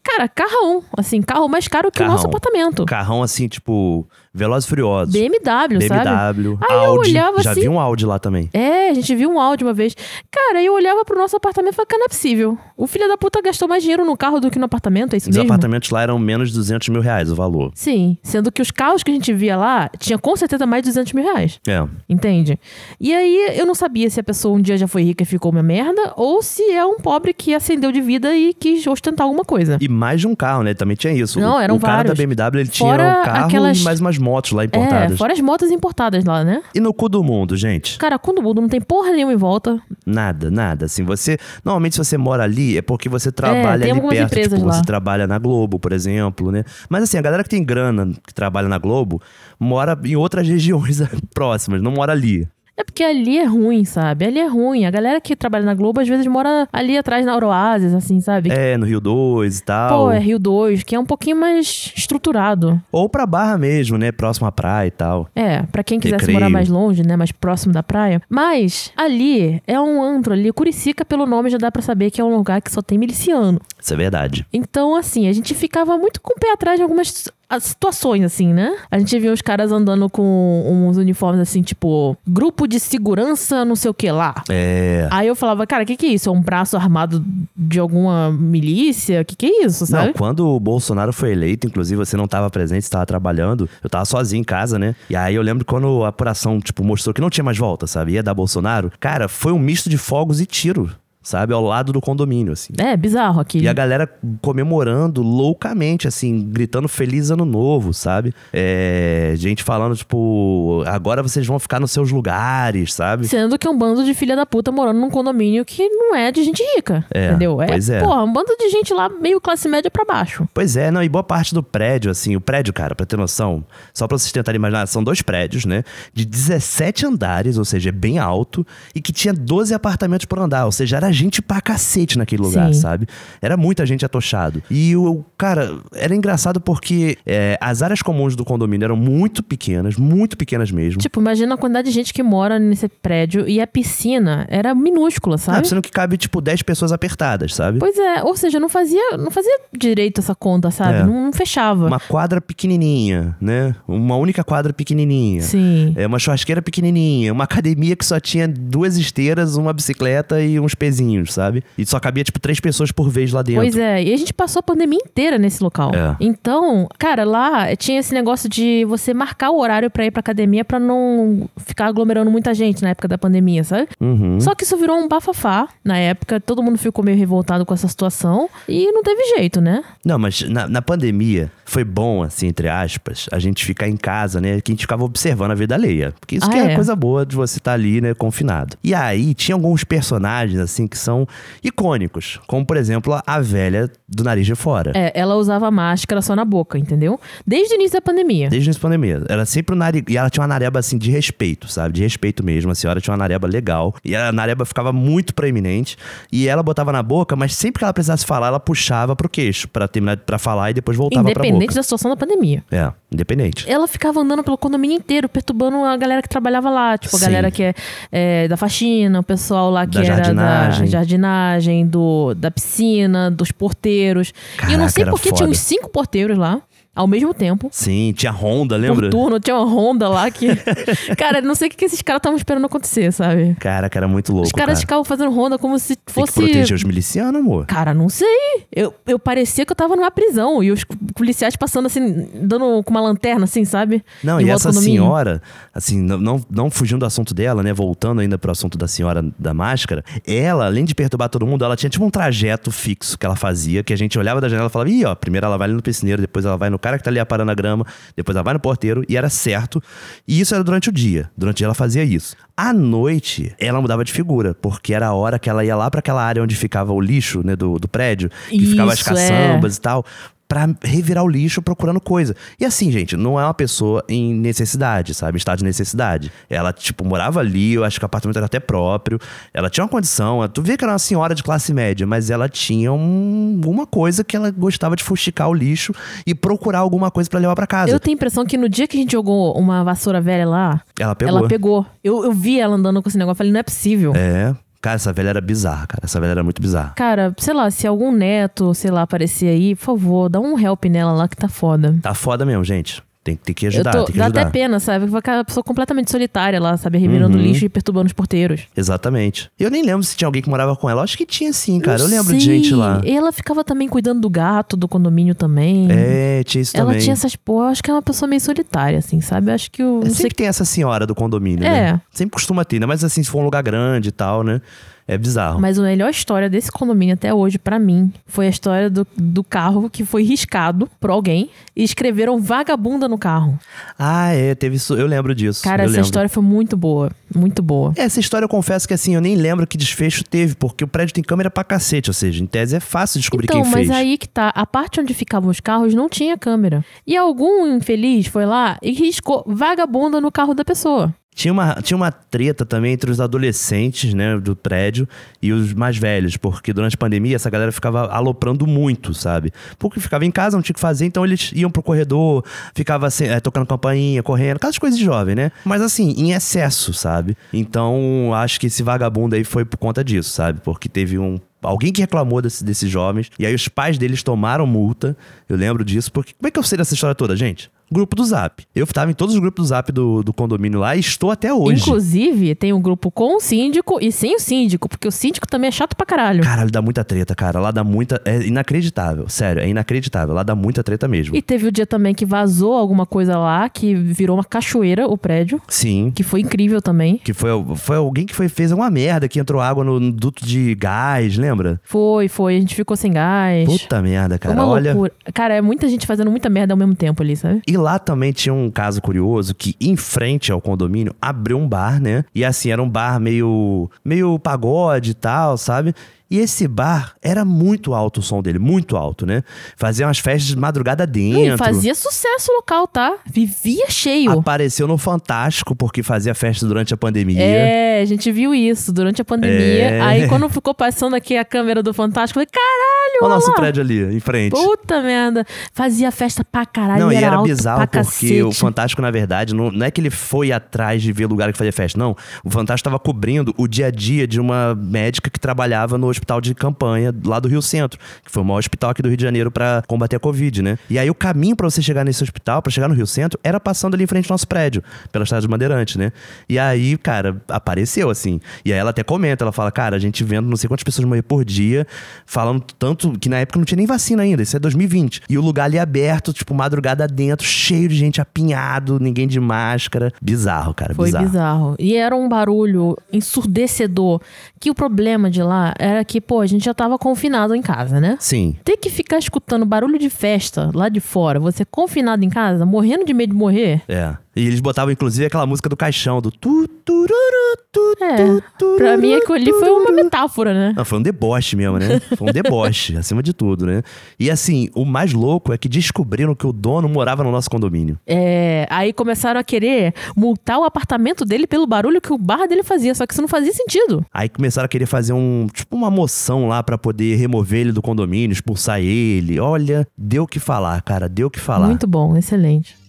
Speaker 2: cara, carrão. Assim, carro mais caro que o
Speaker 1: Carrão.
Speaker 2: nosso apartamento.
Speaker 1: Carrão assim, tipo, Velozes e Furiosos.
Speaker 2: BMW, sabe?
Speaker 1: BMW,
Speaker 2: Aí eu
Speaker 1: Audi.
Speaker 2: olhava
Speaker 1: Já
Speaker 2: assim-
Speaker 1: vi um Audi lá também.
Speaker 2: É, a gente viu um áudio uma vez. Cara, eu olhava pro nosso apartamento e falava, cara, não é possível. O filho da puta gastou mais dinheiro no carro do que no apartamento, é isso
Speaker 1: Os
Speaker 2: mesmo?
Speaker 1: apartamentos lá eram menos de 200 mil reais o valor.
Speaker 2: Sim, sendo que os carros que a gente via lá tinha com certeza mais de 200 mil reais.
Speaker 1: É.
Speaker 2: Entende? E aí eu não sabia se a pessoa um dia já foi rica e ficou uma merda, ou se é um pobre que ascendeu de vida e quis ostentar alguma coisa.
Speaker 1: E mais de um carro, né? Também tinha isso.
Speaker 2: Não,
Speaker 1: o,
Speaker 2: eram
Speaker 1: o cara da
Speaker 2: vários.
Speaker 1: BMW, ele tinha
Speaker 2: Fora
Speaker 1: um carro
Speaker 2: aquelas-
Speaker 1: e mais umas motos lá
Speaker 2: É,
Speaker 1: importadas.
Speaker 2: fora as motos importadas lá, né?
Speaker 1: E no cu do mundo, gente?
Speaker 2: Cara, quando muda não tem porra nenhuma em volta.
Speaker 1: Nada, nada. Assim, você. Normalmente, se você mora ali, é porque você trabalha
Speaker 2: tem
Speaker 1: ali perto.
Speaker 2: empresas
Speaker 1: Tipo,
Speaker 2: lá.
Speaker 1: você trabalha na Globo, por exemplo, né? Mas assim, a galera que tem grana, que trabalha na Globo, mora em outras regiões próximas, não mora ali.
Speaker 2: É porque ali é ruim, sabe? Ali é ruim. A galera que trabalha na Globo às vezes mora ali atrás na Euroasis, assim, sabe?
Speaker 1: É, no Rio 2 e tal.
Speaker 2: Pô, é Rio 2, que é um pouquinho mais estruturado.
Speaker 1: Ou pra Barra mesmo, né? Próximo à praia e tal.
Speaker 2: É, pra quem quisesse
Speaker 1: Recreio.
Speaker 2: morar mais longe, né, mais próximo da praia. Mas ali é um antro ali, Curicica pelo nome já dá pra saber que é um lugar que só tem miliciano.
Speaker 1: Isso é verdade.
Speaker 2: Então, assim, a gente ficava muito com o pé atrás em algumas as situações, assim, né? A gente via os caras andando com uns uniformes assim, tipo, grupo de segurança, não sei o que lá.
Speaker 1: É.
Speaker 2: Aí eu falava, cara, o que, que é isso? É um braço armado de alguma milícia? O que, que é isso, sabe?
Speaker 1: Não, quando o Bolsonaro foi eleito, inclusive você não estava presente, você tava trabalhando, eu tava sozinho em casa, né? E aí eu lembro quando a apuração, tipo, mostrou que não tinha mais volta, sabe? Ia dar Bolsonaro, cara, foi um misto de fogos e tiro. Sabe, ao lado do condomínio, assim.
Speaker 2: É, bizarro aqui.
Speaker 1: E a galera comemorando loucamente, assim, gritando Feliz Ano Novo, sabe? É, gente falando, tipo, agora vocês vão ficar nos seus lugares, sabe?
Speaker 2: Sendo que é um bando de filha da puta morando num condomínio que não é de gente rica.
Speaker 1: É,
Speaker 2: entendeu?
Speaker 1: pois é.
Speaker 2: Porra, um bando de gente lá, meio classe média pra baixo.
Speaker 1: Pois é, não, e boa parte do prédio, assim, o prédio, cara, pra ter noção, só pra vocês tentarem imaginar, são dois prédios, né? De 17 andares, ou seja, é bem alto, e que tinha 12 apartamentos por andar, ou seja, era gente pra cacete naquele lugar,
Speaker 2: Sim.
Speaker 1: sabe? Era muita gente atochado. E o, cara, era engraçado porque é, as áreas comuns do condomínio eram muito pequenas, muito pequenas mesmo.
Speaker 2: Tipo, imagina a quantidade de gente que mora nesse prédio e a piscina era minúscula,
Speaker 1: Ah,
Speaker 2: sabe?
Speaker 1: sendo que cabe, tipo, 10 pessoas apertadas, sabe?
Speaker 2: Pois é, ou seja, não fazia, não fazia direito essa conta, sabe?
Speaker 1: É.
Speaker 2: Não, não fechava.
Speaker 1: Uma quadra pequenininha, né? Uma única quadra pequenininha.
Speaker 2: Sim.
Speaker 1: É uma churrasqueira pequenininha, uma academia que só tinha duas esteiras, uma bicicleta e uns pezinhos, sabe? E só cabia, tipo, três pessoas por vez lá dentro.
Speaker 2: Pois é, e a gente passou a pandemia inteira nesse local.
Speaker 1: É.
Speaker 2: Então, cara, lá tinha esse negócio de você marcar o horário pra ir pra academia pra não ficar aglomerando muita gente na época da pandemia, sabe?
Speaker 1: Uhum.
Speaker 2: Só que isso virou um bafafá na época, todo mundo ficou meio revoltado com essa situação e não teve jeito, né?
Speaker 1: Não, mas na, na pandemia foi bom, assim, entre aspas, a gente ficar em casa, né? Que a gente ficava observando a vida alheia. Porque isso
Speaker 2: Ah,
Speaker 1: que é,
Speaker 2: é?
Speaker 1: coisa boa de você estar ali, né, confinado. E aí, tinha alguns personagens, assim, que são icônicos. Como, por exemplo, a- velha do nariz de fora.
Speaker 2: É, ela usava máscara só na boca, entendeu? Desde o início da pandemia.
Speaker 1: Desde a pandemia. Era sempre o nariz. E ela tinha uma nareba, assim, de respeito, sabe? De respeito mesmo. A senhora tinha uma nareba legal. E a nareba ficava muito proeminente. E ela botava na boca, mas sempre que ela precisasse falar, ela puxava pro queixo pra terminar pra falar e depois voltava pra
Speaker 2: Independente
Speaker 1: boca.
Speaker 2: da situação da pandemia.
Speaker 1: É, independente.
Speaker 2: Ela ficava andando pelo condomínio inteiro, perturbando a galera que trabalhava lá. Tipo, a
Speaker 1: Sim.
Speaker 2: galera que é, é, da faxina, o pessoal lá que
Speaker 1: Da
Speaker 2: era
Speaker 1: jardinagem.
Speaker 2: da jardinagem, do, da piscina, dos porteiros. e eu não
Speaker 1: Caraca,
Speaker 2: sei porque tinha
Speaker 1: foda.
Speaker 2: uns cinco porteiros lá, ao mesmo tempo.
Speaker 1: Sim, tinha Honda, lembra?
Speaker 2: Por turno, tinha uma Honda lá que. cara, não sei o que que esses caras estavam esperando acontecer, sabe?
Speaker 1: Caraca, era muito louco.
Speaker 2: Os caras
Speaker 1: cara.
Speaker 2: ficavam fazendo Honda como se
Speaker 1: Tem
Speaker 2: fosse.
Speaker 1: que proteger os milicianos, amor.
Speaker 2: Cara, não sei. Eu, eu parecia que eu tava numa prisão. E os policiais passando assim, dando com uma lanterna, assim, sabe?
Speaker 1: Não, e
Speaker 2: volta
Speaker 1: essa senhora, assim, não, não, não fugindo do assunto dela, né? Voltando ainda pro assunto da senhora da máscara, ela, além de perturbar todo mundo, ela tinha tipo um trajeto fixo que ela fazia, que a gente olhava da janela e falava, ih, ó, primeiro ela vai ali no piscineiro, depois ela vai no cara que tá ali aparando a grama, depois ela vai no porteiro, e era certo. E isso era durante o dia. Durante o dia ela fazia isso. À noite, ela mudava de figura, porque era a hora que ela ia lá pra aquela área onde ficava o lixo, né, do, do prédio, que ficava as
Speaker 2: Isso, é.
Speaker 1: caçambas e tal pra revirar o lixo procurando coisa. E assim, gente, não é uma pessoa em necessidade, sabe? Estado de necessidade. Ela, tipo, morava ali, eu acho que o apartamento era até próprio. Ela tinha uma condição. Tu vê que era uma senhora de classe média, mas ela tinha um, uma coisa que ela gostava de fusticar o lixo e procurar alguma coisa pra levar pra casa.
Speaker 2: Eu tenho a impressão que no dia que a gente jogou uma vassoura velha lá,
Speaker 1: Ela pegou.
Speaker 2: ela pegou. Eu, eu vi ela andando com esse negócio. Eu falei, não é possível.
Speaker 1: É. Cara, essa velha era bizarra, cara. Essa velha era muito bizarra.
Speaker 2: Cara, sei lá, se algum neto, sei lá, aparecer aí, por favor, dá um help nela lá que tá foda.
Speaker 1: Tá foda mesmo, gente. Tem, tem que ajudar,
Speaker 2: tô,
Speaker 1: tem que
Speaker 2: dá
Speaker 1: ajudar.
Speaker 2: até pena, sabe? Vai ficar uma pessoa completamente solitária lá, sabe? Revirando
Speaker 1: Uhum.
Speaker 2: lixo e perturbando os porteiros.
Speaker 1: Exatamente. Eu nem lembro se tinha alguém que morava com ela. Acho que tinha sim, cara.
Speaker 2: Não
Speaker 1: eu lembro de
Speaker 2: sei.
Speaker 1: gente lá.
Speaker 2: E ela ficava também cuidando do gato do condomínio também.
Speaker 1: É, tinha isso
Speaker 2: Ela
Speaker 1: também.
Speaker 2: tinha essas. Pô, acho que é uma pessoa meio solitária, assim, sabe? Eu acho que o.
Speaker 1: É,
Speaker 2: Não sei
Speaker 1: sempre tem essa senhora do condomínio,
Speaker 2: É.
Speaker 1: né? Sempre costuma ter, né? Mas assim, se for um lugar grande e tal, né? É bizarro.
Speaker 2: Mas a melhor história desse condomínio até hoje, pra mim, foi a história do, do carro que foi riscado por alguém e escreveram vagabunda no carro.
Speaker 1: Ah, é, teve isso. Eu lembro disso.
Speaker 2: Cara,
Speaker 1: eu
Speaker 2: essa
Speaker 1: lembro.
Speaker 2: história foi muito boa. Muito boa.
Speaker 1: Essa história eu confesso que assim, eu nem lembro que desfecho teve, porque o prédio tem câmera pra cacete, ou seja, em tese é fácil descobrir
Speaker 2: Então,
Speaker 1: quem
Speaker 2: mas
Speaker 1: fez.
Speaker 2: aí que tá, a parte onde ficavam os carros não tinha câmera. E algum infeliz foi lá e riscou vagabunda no carro da pessoa.
Speaker 1: Tinha uma, tinha uma treta também entre os adolescentes, né, do prédio e os mais velhos, porque durante a pandemia essa galera ficava aloprando muito, sabe? Porque ficava em casa, não tinha o que fazer, então eles iam pro corredor, ficava assim, é, tocando campainha, correndo, aquelas coisas de jovem, né? Mas assim, em excesso, sabe? Então, acho que esse vagabundo aí foi por conta disso, sabe? Porque teve um alguém que reclamou desse- desses jovens, e aí os pais deles tomaram multa. Eu lembro disso, porque como é que eu sei dessa história toda, gente? Grupo do Zap. Eu tava em todos os grupos do Zap do, do condomínio lá e estou até hoje.
Speaker 2: Inclusive, tem um grupo com o síndico e sem o síndico, porque o síndico também é chato pra caralho.
Speaker 1: Caralho, dá muita treta, cara. Lá dá muita. É inacreditável. Sério, é inacreditável. Lá dá muita treta mesmo.
Speaker 2: E teve o dia também que vazou alguma coisa lá, que virou uma cachoeira o prédio,
Speaker 1: Sim.
Speaker 2: que foi incrível também.
Speaker 1: Que foi, foi alguém que foi, fez alguma merda, que entrou água no, no duto de gás, lembra?
Speaker 2: Foi, foi, a gente ficou sem gás.
Speaker 1: Puta merda, cara.
Speaker 2: uma
Speaker 1: Olha.
Speaker 2: loucura. Cara, é muita gente fazendo muita merda ao mesmo tempo ali, sabe?
Speaker 1: E lá também tinha um caso curioso que em frente ao condomínio abriu um bar, né? E assim, era um bar meio meio pagode e tal, sabe? E esse bar era muito alto o som dele, muito alto, né? Fazia umas festas de madrugada dentro.
Speaker 2: E fazia sucesso local, tá? Vivia cheio.
Speaker 1: Apareceu no Fantástico porque fazia festa durante a pandemia.
Speaker 2: É, a gente viu isso durante a pandemia.
Speaker 1: É.
Speaker 2: Aí quando ficou passando aqui a câmera do Fantástico, eu falei, caralho,
Speaker 1: Olha o nosso prédio ali, em frente.
Speaker 2: Puta merda. Fazia festa pra caralho,
Speaker 1: Não, e era bizarro porque o
Speaker 2: cacete.
Speaker 1: Fantástico, na verdade, não, não é que ele foi atrás de ver lugar que fazia festa, não. O Fantástico estava cobrindo o dia a dia de uma médica que trabalhava no hospital de campanha lá do Rio Centro, que foi o maior hospital aqui do Rio de Janeiro para combater a Covid, né? E aí o caminho para você chegar nesse hospital, para chegar no Rio Centro, era passando ali em frente ao nosso prédio, pela Estrada dos Bandeirantes, né? E aí, cara, apareceu assim. E aí ela até comenta, ela fala, cara, a gente vendo não sei quantas pessoas morrer por dia, falando tanto que na época não tinha nem vacina ainda, isso é 2020. E o lugar ali aberto, tipo, madrugada dentro, cheio de gente apinhado, ninguém de máscara. Bizarro, cara,
Speaker 2: Foi
Speaker 1: bizarro.
Speaker 2: bizarro. E era um barulho ensurdecedor. Que o problema de lá era que, pô, a gente já tava confinado em casa, né?
Speaker 1: Sim.
Speaker 2: Ter que ficar escutando barulho de festa lá de fora, você confinado em casa, morrendo de medo de morrer.
Speaker 1: É. E eles botavam, inclusive, aquela música do caixão, do tu, tururu, tu,
Speaker 2: É,
Speaker 1: tu, tururu,
Speaker 2: Pra mim aquilo ali foi uma metáfora, né?
Speaker 1: Não, foi um deboche mesmo, né? Foi um deboche, acima de tudo, né? E assim, o mais louco é que descobriram que o dono morava no nosso condomínio.
Speaker 2: É, aí começaram a querer multar o apartamento dele pelo barulho que o bar dele fazia, só que isso não fazia sentido.
Speaker 1: Aí começaram a querer fazer um, tipo, uma moção lá pra poder remover ele do condomínio, expulsar ele. Olha, deu o que falar, cara, deu o que falar.
Speaker 2: Muito bom, excelente.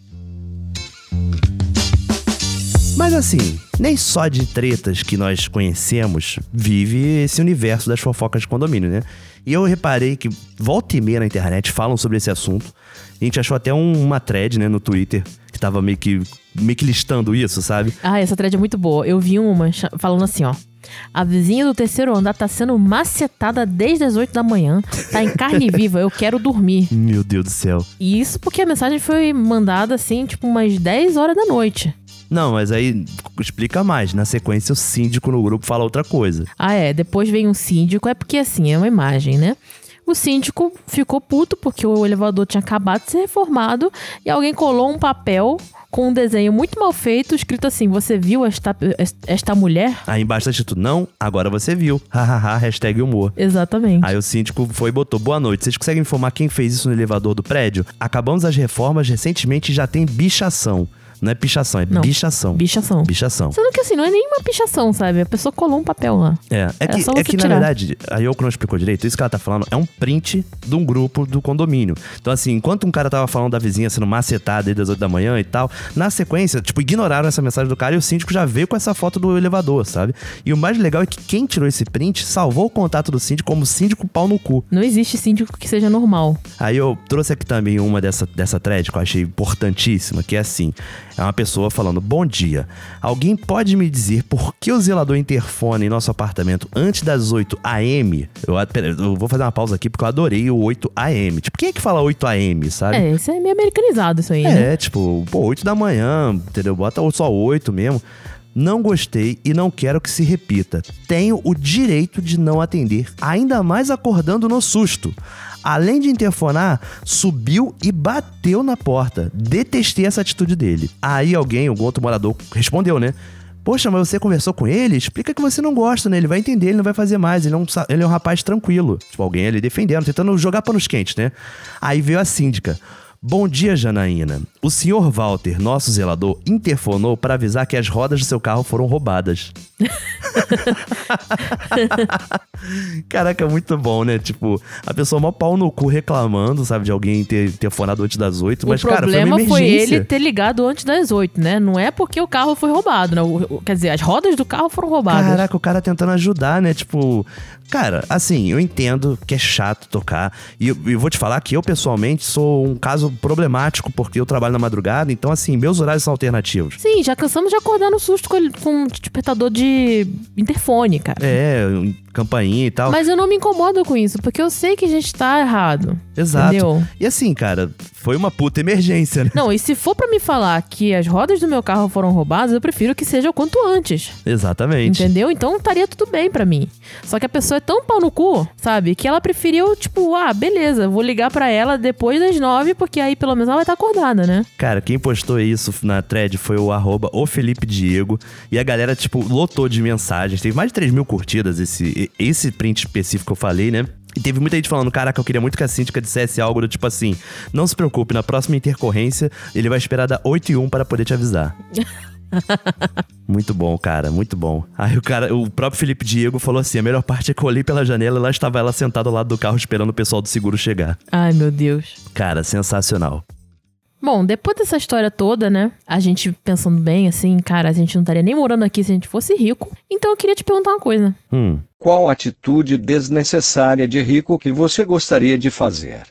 Speaker 1: Mas assim, nem só de tretas que nós conhecemos vive esse universo das fofocas de condomínio, né? E eu reparei que volta e meia na internet falam sobre esse assunto. A gente achou até um- uma thread, né, no Twitter, que tava meio que, meio que listando isso, sabe?
Speaker 2: Ah, essa thread é muito boa. Eu vi uma falando assim, ó. A vizinha do terceiro andar tá sendo macetada desde as 8 da manhã. Tá em carne viva, eu quero dormir.
Speaker 1: Meu Deus do céu.
Speaker 2: E isso porque a mensagem foi mandada assim, tipo, umas 10 horas da noite.
Speaker 1: Não, mas aí explica mais. Na sequência, o síndico no grupo fala outra coisa.
Speaker 2: Ah, é. Depois vem um síndico, é porque assim, é uma imagem, né? O síndico ficou puto porque o elevador tinha acabado de ser reformado e alguém colou um papel com um desenho muito mal feito, escrito assim: Você viu esta, esta mulher?
Speaker 1: Aí embaixo tá escrito, não, agora você viu. Hahaha, hashtag humor.
Speaker 2: Exatamente.
Speaker 1: Aí o síndico foi e botou, boa noite, vocês conseguem informar quem fez isso no elevador do prédio? Acabamos as reformas recentemente e já tem bichação. Não é pichação, é
Speaker 2: Não.
Speaker 1: bichação.
Speaker 2: Bichação.
Speaker 1: Bichação.
Speaker 2: Sendo que assim, não é nenhuma pichação, sabe? A pessoa colou um papel lá.
Speaker 1: É, é que,
Speaker 2: só
Speaker 1: é que na
Speaker 2: tirar.
Speaker 1: verdade, a Yoko não explicou direito, isso que ela tá falando é um print de um grupo do condomínio. Então, assim, enquanto um cara tava falando da vizinha sendo macetada desde as 8 da manhã e tal, na sequência, tipo, ignoraram essa mensagem do cara e o síndico já veio com essa foto do elevador, sabe? E o mais legal é que quem tirou esse print salvou o contato do síndico como síndico pau no cu.
Speaker 2: Não existe síndico que seja normal.
Speaker 1: Aí eu trouxe aqui também uma dessa, dessa thread que eu achei importantíssima, que é assim: é uma pessoa falando, bom dia. Alguém pode me dizer por que o zelador interfone em nosso apartamento antes das 8 AM? Eu, eu vou fazer uma pausa aqui porque eu adorei o 8 AM. Tipo, quem é que fala 8 AM, sabe?
Speaker 2: É, isso é meio americanizado isso aí, né?
Speaker 1: É, tipo, pô, 8 da manhã, entendeu? Bota só 8 mesmo. Não gostei e não quero que se repita. Tenho o direito de não atender, ainda mais acordando no susto. Além de interfonar, subiu e bateu na porta. Detestei essa atitude dele. Aí alguém, algum outro morador, respondeu, né? Poxa, mas você conversou com ele? Explica que você não gosta, né? Ele vai entender, ele não vai fazer mais. Ele é um, ele é um rapaz tranquilo. Tipo, alguém ali defendendo, tentando jogar panos quentes, né? Aí veio a síndica. Bom dia, Janaína. O senhor Walter, nosso zelador, interfonou para avisar que as rodas do seu carro foram roubadas. Caraca, muito bom, né? Tipo, a pessoa mó pau no cu reclamando, sabe, de alguém ter telefonado antes das oito. Mas,
Speaker 2: o
Speaker 1: cara, foi,
Speaker 2: problema foi, ele ter ligado antes das oito, né? Não é porque o carro foi roubado, né? O- o- quer dizer, as rodas do carro foram roubadas.
Speaker 1: Caraca, o cara tentando ajudar, né? Tipo, cara, assim, eu entendo que é chato tocar. E eu, eu vou te falar que eu, pessoalmente, sou um caso problemático, porque eu trabalho na madrugada, então, assim, meus horários são alternativos.
Speaker 2: Sim, já cansamos de acordar no susto com, ele- com um despertador de interfone, cara.
Speaker 1: É, campainha e tal.
Speaker 2: Mas eu não me incomodo com isso, porque eu sei que a gente tá errado.
Speaker 1: Exato.
Speaker 2: Entendeu?
Speaker 1: E assim, cara, foi uma puta emergência, né?
Speaker 2: Não, e se for pra me falar que as rodas do meu carro foram roubadas, eu prefiro que seja o quanto antes.
Speaker 1: Exatamente.
Speaker 2: Entendeu? Então estaria tudo bem pra mim. Só que a pessoa é tão pau no cu, sabe? Que ela preferiu, tipo, ah, beleza, vou ligar pra ela depois das nove, porque aí pelo menos ela vai estar acordada, né?
Speaker 1: Cara, quem postou isso na thread foi o arroba o Felipe Diego. E a galera, tipo, lotou de mensagens. Teve mais de 3 mil curtidas esse, esse print específico que eu falei, né? E teve muita gente falando, caraca, eu queria muito que a síndica dissesse algo do tipo assim: não se preocupe, na próxima intercorrência, ele vai esperar dar 8 e 1 para poder te avisar. muito bom, cara, muito bom. Aí o cara, o próprio Felipe Diego falou assim: a melhor parte é que eu olhei pela janela e lá estava ela sentada ao lado do carro esperando o pessoal do seguro chegar.
Speaker 2: Ai, meu Deus.
Speaker 1: Cara, sensacional.
Speaker 2: Bom, depois dessa história toda, né? A gente pensando bem, assim, cara, a gente não estaria nem morando aqui se a gente fosse rico. Então eu queria te perguntar uma coisa.
Speaker 1: Hum.
Speaker 4: Qual atitude desnecessária de rico que você gostaria de fazer?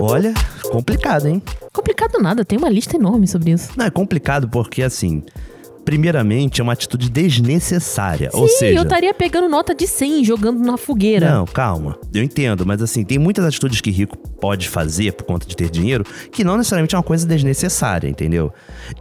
Speaker 1: Olha, complicado, hein?
Speaker 2: Complicado nada, tem uma lista enorme sobre isso.
Speaker 1: Não, é complicado porque, assim, primeiramente é uma atitude desnecessária. ou
Speaker 2: Sim,
Speaker 1: seja.
Speaker 2: eu estaria pegando nota de 100 jogando na fogueira.
Speaker 1: Não, calma. Eu entendo, mas assim, tem muitas atitudes que rico pode fazer por conta de ter dinheiro que não necessariamente é uma coisa desnecessária, entendeu?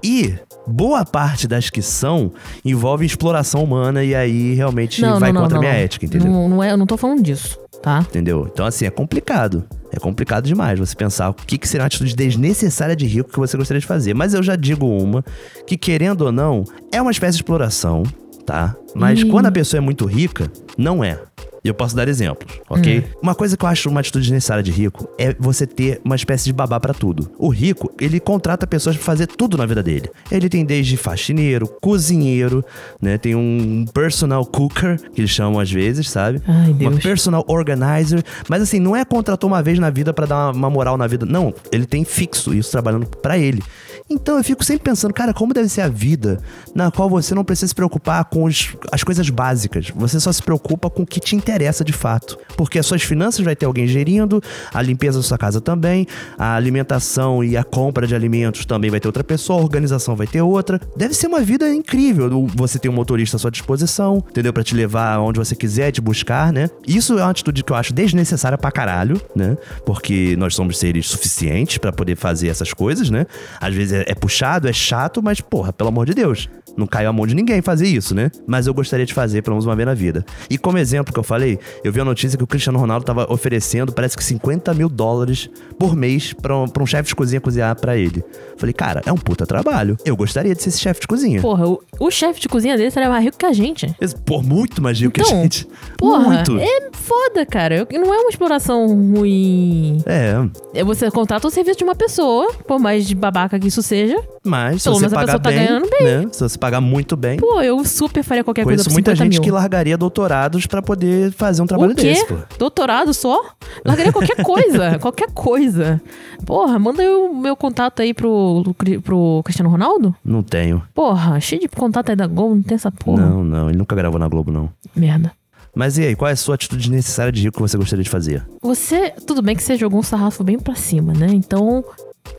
Speaker 1: E boa parte das que são envolve exploração humana e aí realmente
Speaker 2: não,
Speaker 1: vai
Speaker 2: não, não,
Speaker 1: contra a minha ética, entendeu?
Speaker 2: Não, não é, eu não tô falando disso, tá?
Speaker 1: Entendeu? Então, assim, é complicado. É complicado demais você pensar o que, que seria uma atitude desnecessária de rico que você gostaria de fazer. Mas eu já digo uma, que querendo ou não, é uma espécie de exploração, tá? Mas quando a pessoa é muito rica, não é. E eu posso dar exemplos, ok? Uma coisa que eu acho uma atitude necessária de rico é você ter uma espécie de babá pra tudo. O rico, ele contrata pessoas pra fazer tudo na vida dele. Ele tem desde faxineiro, cozinheiro, né? Tem um personal cooker, que eles chamam às vezes, sabe?
Speaker 2: Ai,
Speaker 1: Uma
Speaker 2: Deus.
Speaker 1: personal organizer. Mas assim, não é contratou uma vez na vida pra dar uma, uma moral na vida. Não, ele tem fixo isso trabalhando pra ele. Então eu fico sempre pensando, cara, como deve ser a vida na qual você não precisa se preocupar com os- as coisas básicas. Você só se preocupa com o que te interessa de fato. Porque as suas finanças vai ter alguém gerindo, a limpeza da sua casa também, a alimentação e a compra de alimentos também vai ter outra pessoa, a organização vai ter outra. Deve ser uma vida incrível. Você tem um motorista à sua disposição, entendeu? Pra te levar aonde você quiser, te buscar, né? Isso é uma atitude que eu acho desnecessária pra caralho, né? Porque nós somos seres suficientes pra poder fazer essas coisas, né? Às vezes é, é puxado, é chato, mas porra, pelo amor de Deus. Não caiu a mão de ninguém fazer isso, né? Mas eu gostaria de fazer pelo menos uma vez na vida. E como exemplo que eu falei, eu vi a notícia que o Cristiano Ronaldo tava oferecendo, parece que 50 mil dólares por mês pra um, pra um chefe de cozinha cozinhar pra ele. Falei, cara, é um puta trabalho. Eu gostaria de ser esse chefe de cozinha.
Speaker 2: Porra, o, o chefe de cozinha dele seria mais rico que a gente.
Speaker 1: Pô, muito mais rico que a
Speaker 2: Então,
Speaker 1: gente.
Speaker 2: Porra,
Speaker 1: muito.
Speaker 2: é foda, cara. Não é uma exploração ruim.
Speaker 1: É,
Speaker 2: É Você contrata o serviço de uma pessoa, por mais de babaca que isso seja.
Speaker 1: mas se
Speaker 2: Pelo
Speaker 1: você
Speaker 2: menos a
Speaker 1: pagar
Speaker 2: pessoa tá
Speaker 1: bem,
Speaker 2: ganhando bem.
Speaker 1: né? Se você pagar muito bem.
Speaker 2: Pô, eu super faria qualquer coisa por
Speaker 1: muita
Speaker 2: 50
Speaker 1: gente
Speaker 2: mil.
Speaker 1: que largaria doutorados pra poder fazer um trabalho
Speaker 2: o quê?
Speaker 1: desse, pô.
Speaker 2: Doutorado só? Largaria qualquer coisa, qualquer coisa. Porra, manda o meu contato aí pro, pro Cristiano Ronaldo?
Speaker 1: Não tenho.
Speaker 2: Porra, cheio de contato aí da Globo, não tem essa porra.
Speaker 1: Não, não. Ele nunca gravou na Globo, não.
Speaker 2: Merda.
Speaker 1: Mas e aí, qual é a sua atitude necessária de rico que você gostaria de fazer?
Speaker 2: Você, tudo bem que você jogou um sarrafo bem pra cima, né? Então,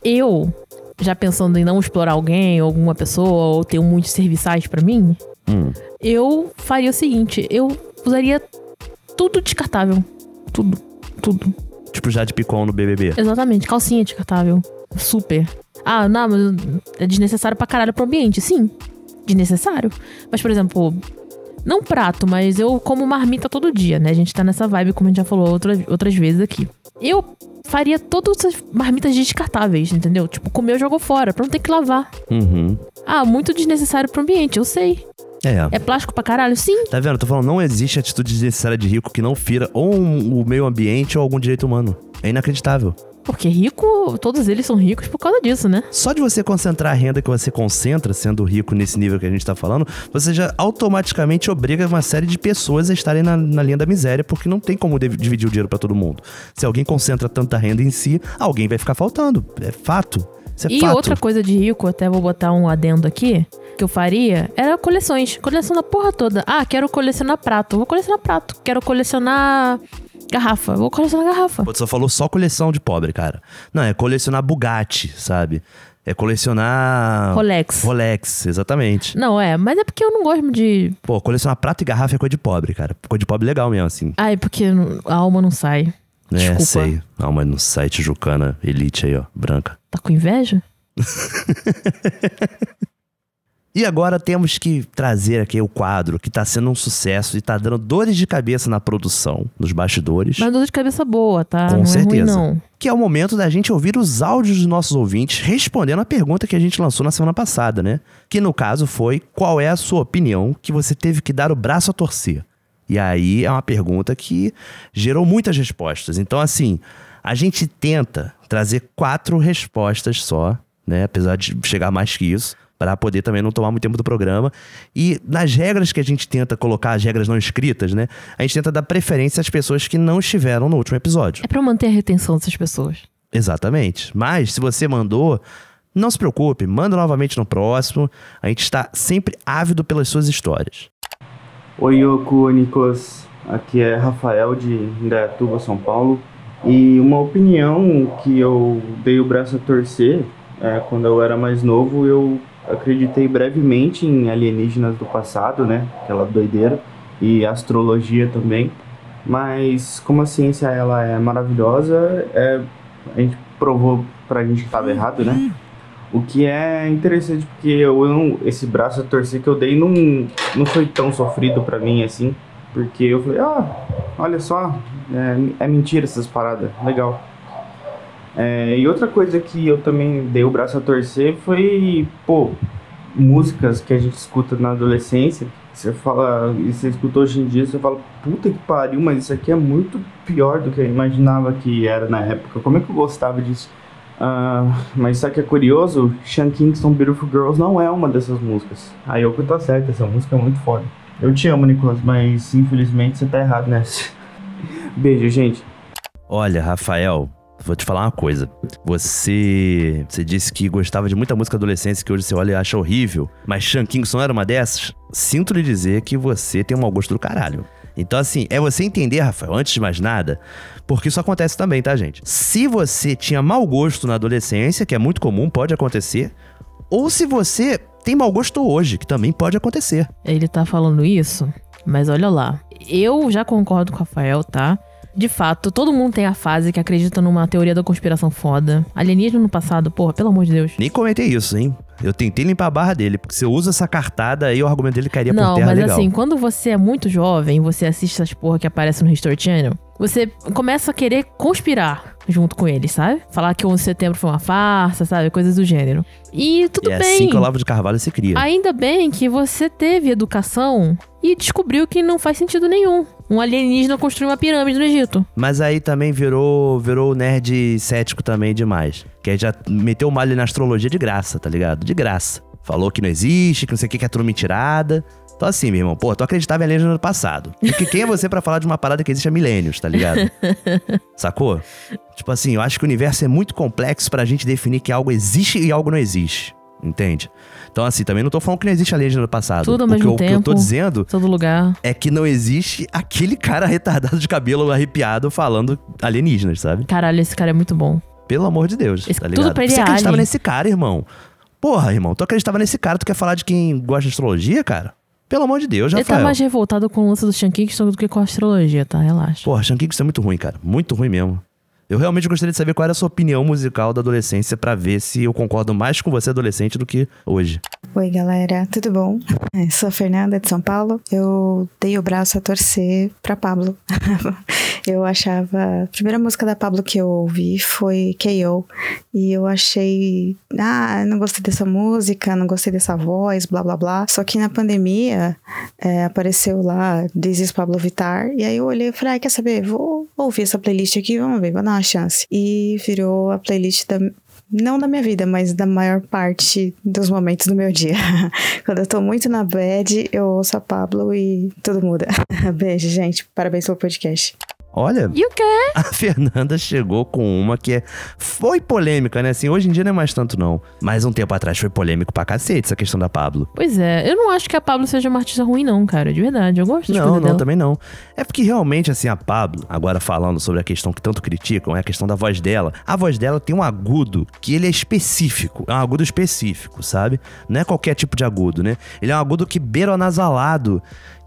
Speaker 2: eu, já pensando em não explorar alguém ou alguma pessoa ou ter muitos serviçais pra mim,
Speaker 1: Hum.
Speaker 2: eu faria o seguinte: eu usaria tudo descartável. Tudo. Tudo.
Speaker 1: Tipo já de picon no BBB.
Speaker 2: Exatamente, calcinha descartável. Super. Ah, não, mas é desnecessário pra caralho pro ambiente. Sim, desnecessário. Mas, por exemplo, não prato, mas eu como marmita todo dia, né? A gente tá nessa vibe, como a gente já falou outras, outras vezes aqui. Eu faria todas essas marmitas descartáveis, entendeu? Tipo, comer eu jogo fora, pra não ter que lavar.
Speaker 1: Uhum.
Speaker 2: Ah, muito desnecessário pro ambiente, eu sei.
Speaker 1: É.
Speaker 2: É plástico pra caralho? Sim.
Speaker 1: Tá vendo? Tô falando, não existe atitude desnecessária de rico que não fira ou um- o meio ambiente ou algum direito humano. É inacreditável.
Speaker 2: Porque rico todos eles são ricos por causa disso, né?
Speaker 1: Só de você concentrar a renda que você concentra, sendo rico nesse nível que a gente tá falando, você já automaticamente obriga uma série de pessoas a estarem na, na linha da miséria, porque não tem como div- dividir o dinheiro pra todo mundo. Se alguém concentra tanta renda em si, alguém vai ficar faltando. É fato. É
Speaker 2: E
Speaker 1: fato.
Speaker 2: outra coisa de rico, até vou botar um adendo aqui, que eu faria, era coleções. Coleção da porra toda. Ah, quero colecionar prato. Vou colecionar prato. Quero colecionar garrafa. Vou colecionar garrafa.
Speaker 1: Pô, tu só falou só coleção de pobre, cara. Não, é colecionar Bugatti, sabe? É colecionar.
Speaker 2: Rolex.
Speaker 1: Rolex, exatamente.
Speaker 2: Não, é, mas é porque eu não gosto de.
Speaker 1: Pô, colecionar prato e garrafa é coisa de pobre, cara. Coisa de pobre legal mesmo, assim.
Speaker 2: Ai, porque a alma não sai.
Speaker 1: É,
Speaker 2: Desculpa.
Speaker 1: sei. Alma no site Jucana Elite aí, ó, branca.
Speaker 2: Tá com inveja?
Speaker 1: E agora temos que trazer aqui o quadro que tá sendo um sucesso e tá dando dores de cabeça na produção, nos bastidores.
Speaker 2: Mas dor de cabeça boa, tá?
Speaker 1: Com
Speaker 2: não
Speaker 1: certeza.
Speaker 2: é ruim, não.
Speaker 1: Que é o momento da gente ouvir os áudios dos nossos ouvintes respondendo a pergunta que a gente lançou na semana passada, né? Que no caso foi: qual é a sua opinião que você teve que dar o braço a torcer? E aí é uma pergunta que gerou muitas respostas. Então, assim, a gente tenta trazer quatro respostas só, né? Apesar de chegar mais que isso. Para poder também não tomar muito tempo do programa. E nas regras que a gente tenta colocar, as regras não escritas, né? A gente tenta dar preferência às pessoas que não estiveram no último episódio.
Speaker 2: É pra manter a retenção dessas pessoas.
Speaker 1: Exatamente. Mas se você mandou, não se preocupe, manda novamente no próximo. A gente está sempre ávido pelas suas histórias.
Speaker 5: Oi, Yoko, Nicolas. Aqui é Rafael de Indaiatuba, São Paulo. E uma opinião que eu dei o braço a torcer é, quando eu era mais novo, eu acreditei brevemente em alienígenas do passado, né? Aquela doideira. E astrologia também. Mas como a ciência ela é maravilhosa, é, a gente provou pra gente que estava errado, né? O que é interessante porque eu não, esse braço a torcer que eu dei não, não foi tão sofrido pra mim assim, porque eu falei, ah, olha só, é, é mentira essas paradas, legal. É, e outra coisa que eu também dei o braço a torcer foi, pô, músicas que a gente escuta na adolescência, você fala, e você escuta hoje em dia, você fala, puta que pariu, mas isso aqui é muito pior do que eu imaginava que era na época. Como é que eu gostava disso? Ah, mas sabe o que é curioso? Sean Kingston Beautiful Girls não é uma dessas músicas. A Yoko tá certa, essa música é muito foda. Eu te amo, Nicolas, mas infelizmente você tá errado nessa. Beijo, gente.
Speaker 1: Olha, Rafael, vou te falar uma coisa. Você, você disse que gostava de muita música adolescência que hoje você olha e acha horrível, mas Sean Kingston era uma dessas? Sinto lhe dizer que você tem um mau gosto do caralho. Então, assim, é você entender, Rafael, antes de mais nada, porque isso acontece também, tá, gente? Se você tinha mau gosto na adolescência, que é muito comum, pode acontecer, ou se você tem mau gosto hoje, que também pode acontecer.
Speaker 2: Ele tá falando isso, mas olha lá. Eu já concordo com o Rafael, tá? De fato, todo mundo tem a fase que acredita numa teoria da conspiração foda. Alienígena no passado, porra, pelo amor de Deus.
Speaker 1: Nem comentei isso, hein? Eu tentei limpar a barra dele, porque se eu uso essa cartada, aí o argumento dele cairia por
Speaker 2: Não,
Speaker 1: terra
Speaker 2: mas
Speaker 1: legal.
Speaker 2: assim, quando você é muito jovem, você assiste essas porra que aparecem no History Channel, você começa a querer conspirar junto com eles, sabe? Falar que o 11 de setembro foi uma farsa, sabe? Coisas do gênero. E tudo
Speaker 1: é
Speaker 2: bem.
Speaker 1: assim que o Olavo de Carvalho se cria.
Speaker 2: Ainda bem que você teve educação e descobriu que não faz sentido nenhum. Um alienígena construiu uma pirâmide no Egito.
Speaker 1: Mas aí também virou, virou nerd cético também demais. Que aí já meteu o malho na astrologia de graça, tá ligado? De graça. Falou que não existe, que não sei o que, que é tudo mentirada. Então assim, meu irmão, pô, tu acreditava em alienígena no passado. Porque quem é você pra falar de uma parada que existe há milênios, tá ligado? Sacou? Tipo assim, eu acho que o universo é muito complexo pra gente definir que algo existe e algo não existe. Entende? Então, assim, também não tô falando que não existe alienígena no passado.
Speaker 2: Tudo ao
Speaker 1: o que eu, o que eu tô
Speaker 2: tempo.
Speaker 1: dizendo
Speaker 2: Todo lugar.
Speaker 1: é que não existe aquele cara retardado de cabelo arrepiado falando alienígenas, sabe?
Speaker 2: Caralho, esse cara é muito bom.
Speaker 1: Pelo amor de Deus,
Speaker 2: Esse-
Speaker 1: tá
Speaker 2: tudo
Speaker 1: ligado?
Speaker 2: pra ele
Speaker 1: Você
Speaker 2: é
Speaker 1: acreditava
Speaker 2: alien.
Speaker 1: nesse cara, irmão. Porra, irmão, tu acreditava nesse cara, tu quer falar de quem gosta de astrologia, cara? Pelo amor de Deus,
Speaker 2: Ele
Speaker 1: Rafael.
Speaker 2: tá mais revoltado com o lance do Sean Kingston do que com a astrologia, tá? Relaxa.
Speaker 1: Porra, Sean Kingston é muito ruim, cara. Muito ruim mesmo. Eu realmente gostaria de saber qual era a sua opinião musical da adolescência pra ver se eu concordo mais com você adolescente do que hoje.
Speaker 6: Oi, galera, tudo bom? É, sou a Fernanda de São Paulo. Eu dei o braço a torcer pra Pablo. eu achava. A primeira música da Pablo que eu ouvi foi KO. E eu achei. Ah, não gostei dessa música, não gostei dessa voz, blá blá blá. Só que na pandemia é, apareceu lá This is Pablo Vittar. E aí eu olhei e falei, ah, quer saber? Vou, vou ouvi essa playlist aqui, vamos ver, vou dar uma chance. E virou a playlist da, não da minha vida, mas da maior parte dos momentos do meu dia. Quando eu tô muito na bad, eu ouço a Pablo e tudo muda. Beijo, gente. Parabéns pelo podcast.
Speaker 1: Olha,
Speaker 2: E o quê?
Speaker 1: a Fernanda chegou com uma que é, foi polêmica, né? Assim, hoje em dia não é mais tanto não. Mas um tempo atrás foi polêmico pra cacete essa questão da Pablo.
Speaker 2: Pois é, eu não acho que a Pablo seja uma artista ruim, não, cara. De verdade. Eu gosto de
Speaker 1: Não, não,
Speaker 2: dela.
Speaker 1: também não. É porque realmente, assim, a Pablo, agora falando sobre a questão que tanto criticam, é a questão da voz dela. A voz dela tem um agudo que ele é específico. É um agudo específico, sabe? Não é qualquer tipo de agudo, né? Ele é um agudo que beira o anasalado.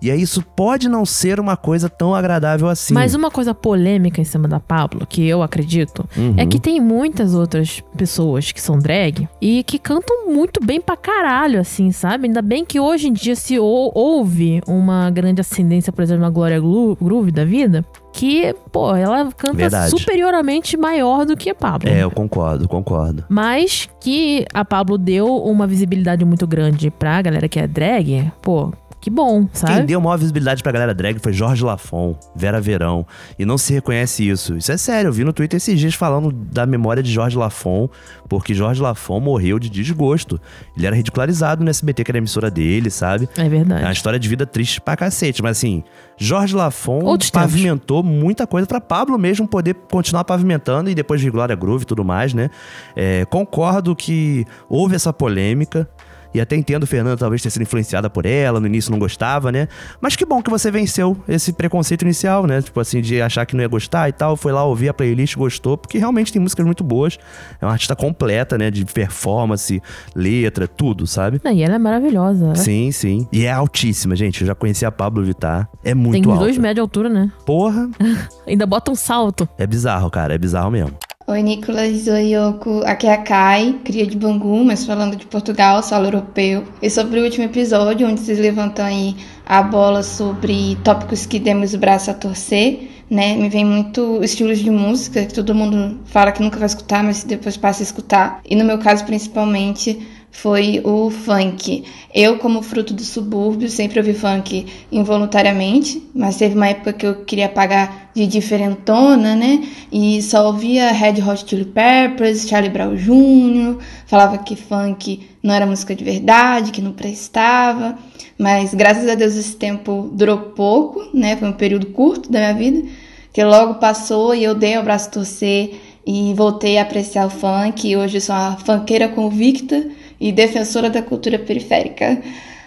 Speaker 1: E aí isso pode não ser uma coisa tão agradável assim.
Speaker 2: Mas uma coisa polêmica em cima da Pablo, que eu acredito,
Speaker 1: Uhum.
Speaker 2: é que tem muitas outras pessoas que são drag e que cantam muito bem pra caralho, assim, sabe? Ainda bem que hoje em dia se ou- houve uma grande ascendência, por exemplo, na Glória Groove da vida, que, pô, ela canta
Speaker 1: Verdade.
Speaker 2: superioramente maior do que a Pablo.
Speaker 1: É, eu concordo, concordo.
Speaker 2: Mas que a Pablo deu uma visibilidade muito grande pra galera que é drag, pô, que bom, sabe?
Speaker 1: Quem deu maior visibilidade pra galera drag foi Jorge Lafon, Vera Verão. E não se reconhece isso. Isso é sério, eu vi no Twitter esses dias falando da memória de Jorge Lafon, porque Jorge Lafon morreu de desgosto. Ele era ridicularizado no SBT, que era a emissora dele, sabe?
Speaker 2: É
Speaker 1: É
Speaker 2: verdade.
Speaker 1: uma história de vida triste pra cacete. Mas assim, Jorge Lafon
Speaker 2: Outros tempos.
Speaker 1: pavimentou muita coisa pra Pablo mesmo poder continuar pavimentando e depois de Glória Groove e tudo mais, né? É, concordo que houve essa polêmica. E até entendo o Fernando talvez ter sido influenciada por ela, no início não gostava, né? Mas que bom que você venceu esse preconceito inicial, né? Tipo assim, de achar que não ia gostar e tal. Foi lá ouvir a playlist, gostou, porque realmente tem músicas muito boas. É uma artista completa, né? De performance, letra, tudo, sabe?
Speaker 2: E ela é maravilhosa. né?
Speaker 1: Sim, sim. E é altíssima, gente. Eu já conheci a Pablo Vittar. É muito
Speaker 2: Tem
Speaker 1: alta.
Speaker 2: dois metros de altura, né?
Speaker 1: Porra,
Speaker 2: Ainda bota um salto.
Speaker 1: é bizarro, cara. É bizarro mesmo.
Speaker 7: Oi, Nicolas. Oi, Yoko. Aqui é a Kai, cria de Bangu, mas falando de Portugal, solo europeu. E sobre o último episódio, onde vocês levantam aí a bola sobre tópicos que demos o braço a torcer, né? Me vem muito estilos de música que todo mundo fala que nunca vai escutar, mas depois passa a escutar. E no meu caso, principalmente, foi o funk. Eu, como fruto do subúrbio, sempre ouvi funk involuntariamente, mas teve uma época que eu queria pagar de diferentona, né? E só ouvia Red Hot Chili Peppers, Charlie Brown Jr., falava que funk não era música de verdade, que não prestava. Mas graças a Deus esse tempo durou pouco, né? Foi um período curto da minha vida, que logo passou e eu dei o braço torcer e voltei a apreciar o funk. E hoje sou uma funkeira convicta e defensora da cultura periférica.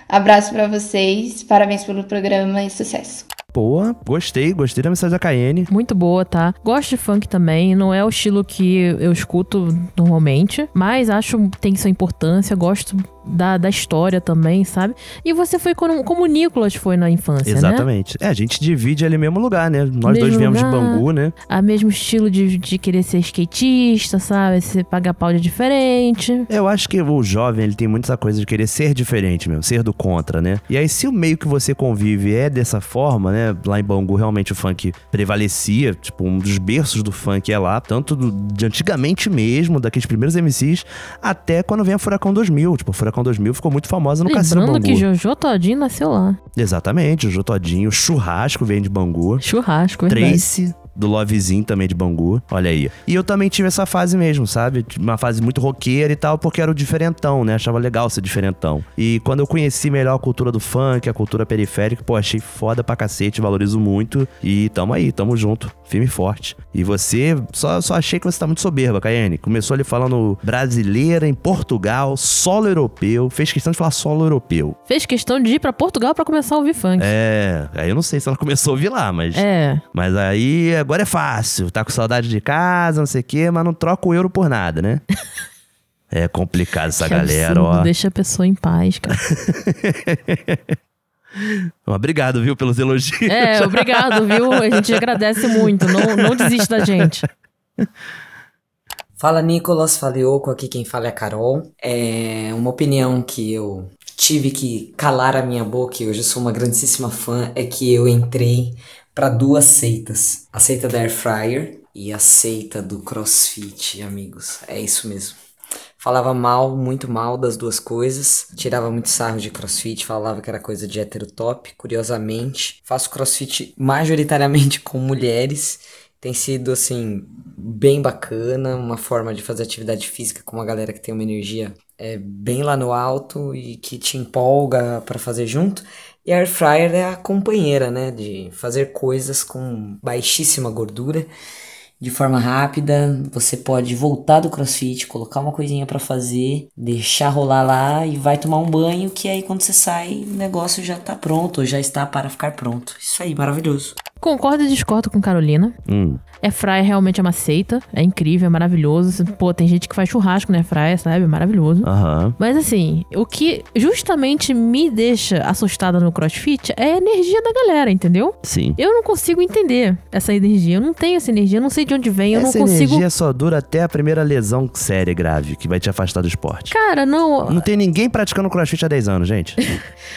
Speaker 7: Abraço pra vocês, parabéns pelo programa e sucesso.
Speaker 1: Pô, gostei, gostei da mensagem da Cayenne.
Speaker 2: Muito boa, tá? Gosto de funk também. Não é o estilo que eu escuto normalmente. Mas acho que tem sua importância. Gosto da, da história também, sabe? E você foi como, como o Nicolas foi na infância, né?
Speaker 1: Exatamente. É, a gente divide ali mesmo lugar, né? Nós
Speaker 2: Mesmo
Speaker 1: dois viemos de
Speaker 2: lugar.
Speaker 1: Bangu, né?
Speaker 2: A mesmo estilo de, de querer ser skatista, sabe? Você pagar pau de diferente.
Speaker 1: Eu acho que o jovem, ele tem muito essa coisa de querer ser diferente mesmo, ser do contra, né? E aí, se o meio que você convive é dessa forma, né? Lá em Bangu, realmente o funk prevalecia, tipo, um dos berços do funk é lá, tanto do- de antigamente mesmo, daqueles primeiros MCs, até quando vem a Furacão 2000. Tipo, a Furacão 2000 ficou muito famosa no Cassino
Speaker 2: Lembrando
Speaker 1: Bangu.
Speaker 2: que Jojo Todinho nasceu lá.
Speaker 1: Exatamente, o Jô Todinho, Churrasco vem de Bangu.
Speaker 2: Churrasco, verdade.
Speaker 1: Tracy, do Lovezinho também de Bangu. Olha aí. E eu também tive essa fase mesmo, sabe? Uma fase muito roqueira e tal, porque era o diferentão, né? Achava legal ser diferentão. E quando eu conheci melhor a cultura do funk, a cultura periférica, pô, achei foda pra cacete, valorizo muito. E tamo aí, tamo junto, firme e forte. E você, só, só achei que você tá muito soberba, Caiane. Começou ali falando brasileira em Portugal, solo europeu. Fez questão de falar solo europeu.
Speaker 2: Fez questão de ir pra Portugal pra começar a ouvir funk.
Speaker 1: É, aí eu não sei se ela começou a ouvir lá, mas.
Speaker 2: É.
Speaker 1: Mas aí agora é fácil. Tá com saudade de casa, não sei o quê, mas não troca o euro por nada, né? é complicado essa
Speaker 2: que
Speaker 1: galera,
Speaker 2: absurdo.
Speaker 1: ó.
Speaker 2: Deixa a pessoa em paz, cara.
Speaker 1: Obrigado, viu, pelos elogios.
Speaker 2: É, obrigado, viu? A gente agradece muito. Não, não desiste da gente.
Speaker 8: Fala Nicolas, fala Yoko, aqui quem fala é a Carol. É uma opinião que eu tive que calar a minha boca e hoje eu sou uma grandíssima fã é que eu entrei para duas seitas. A seita da Air Fryer e a seita do CrossFit, amigos. É isso mesmo. Falava mal, muito mal das duas coisas. Tirava muito sarro de crossfit, falava que era coisa de hétero top. Curiosamente, faço crossfit majoritariamente com mulheres. Tem sido, assim, bem bacana, uma forma de fazer atividade física com uma galera que tem uma energia é, bem lá no alto e que te empolga para fazer junto. E a Air Fryer é a companheira, né, de fazer coisas com baixíssima gordura de forma rápida. Você pode voltar do CrossFit, colocar uma coisinha para fazer, deixar rolar lá e vai tomar um banho, que aí quando você sai, o negócio já tá pronto, ou já está para ficar pronto. Isso aí, maravilhoso.
Speaker 2: Concordo e discordo com Carolina.
Speaker 1: Hum.
Speaker 2: Air fryer realmente é uma seita. É incrível, é maravilhoso. Pô, tem gente que faz churrasco na air fryer, sabe? É maravilhoso.
Speaker 1: Aham.
Speaker 2: Mas assim, o que justamente me deixa assustada no crossfit é a energia da galera, entendeu?
Speaker 1: Sim.
Speaker 2: Eu não consigo entender essa energia. Eu não tenho essa energia, eu não sei de onde vem, eu
Speaker 1: Essa
Speaker 2: não consigo.
Speaker 1: energia só dura até a primeira lesão séria e grave, que vai te afastar do esporte.
Speaker 2: Cara, não.
Speaker 1: Não tem ninguém praticando crossfit há 10 anos, gente.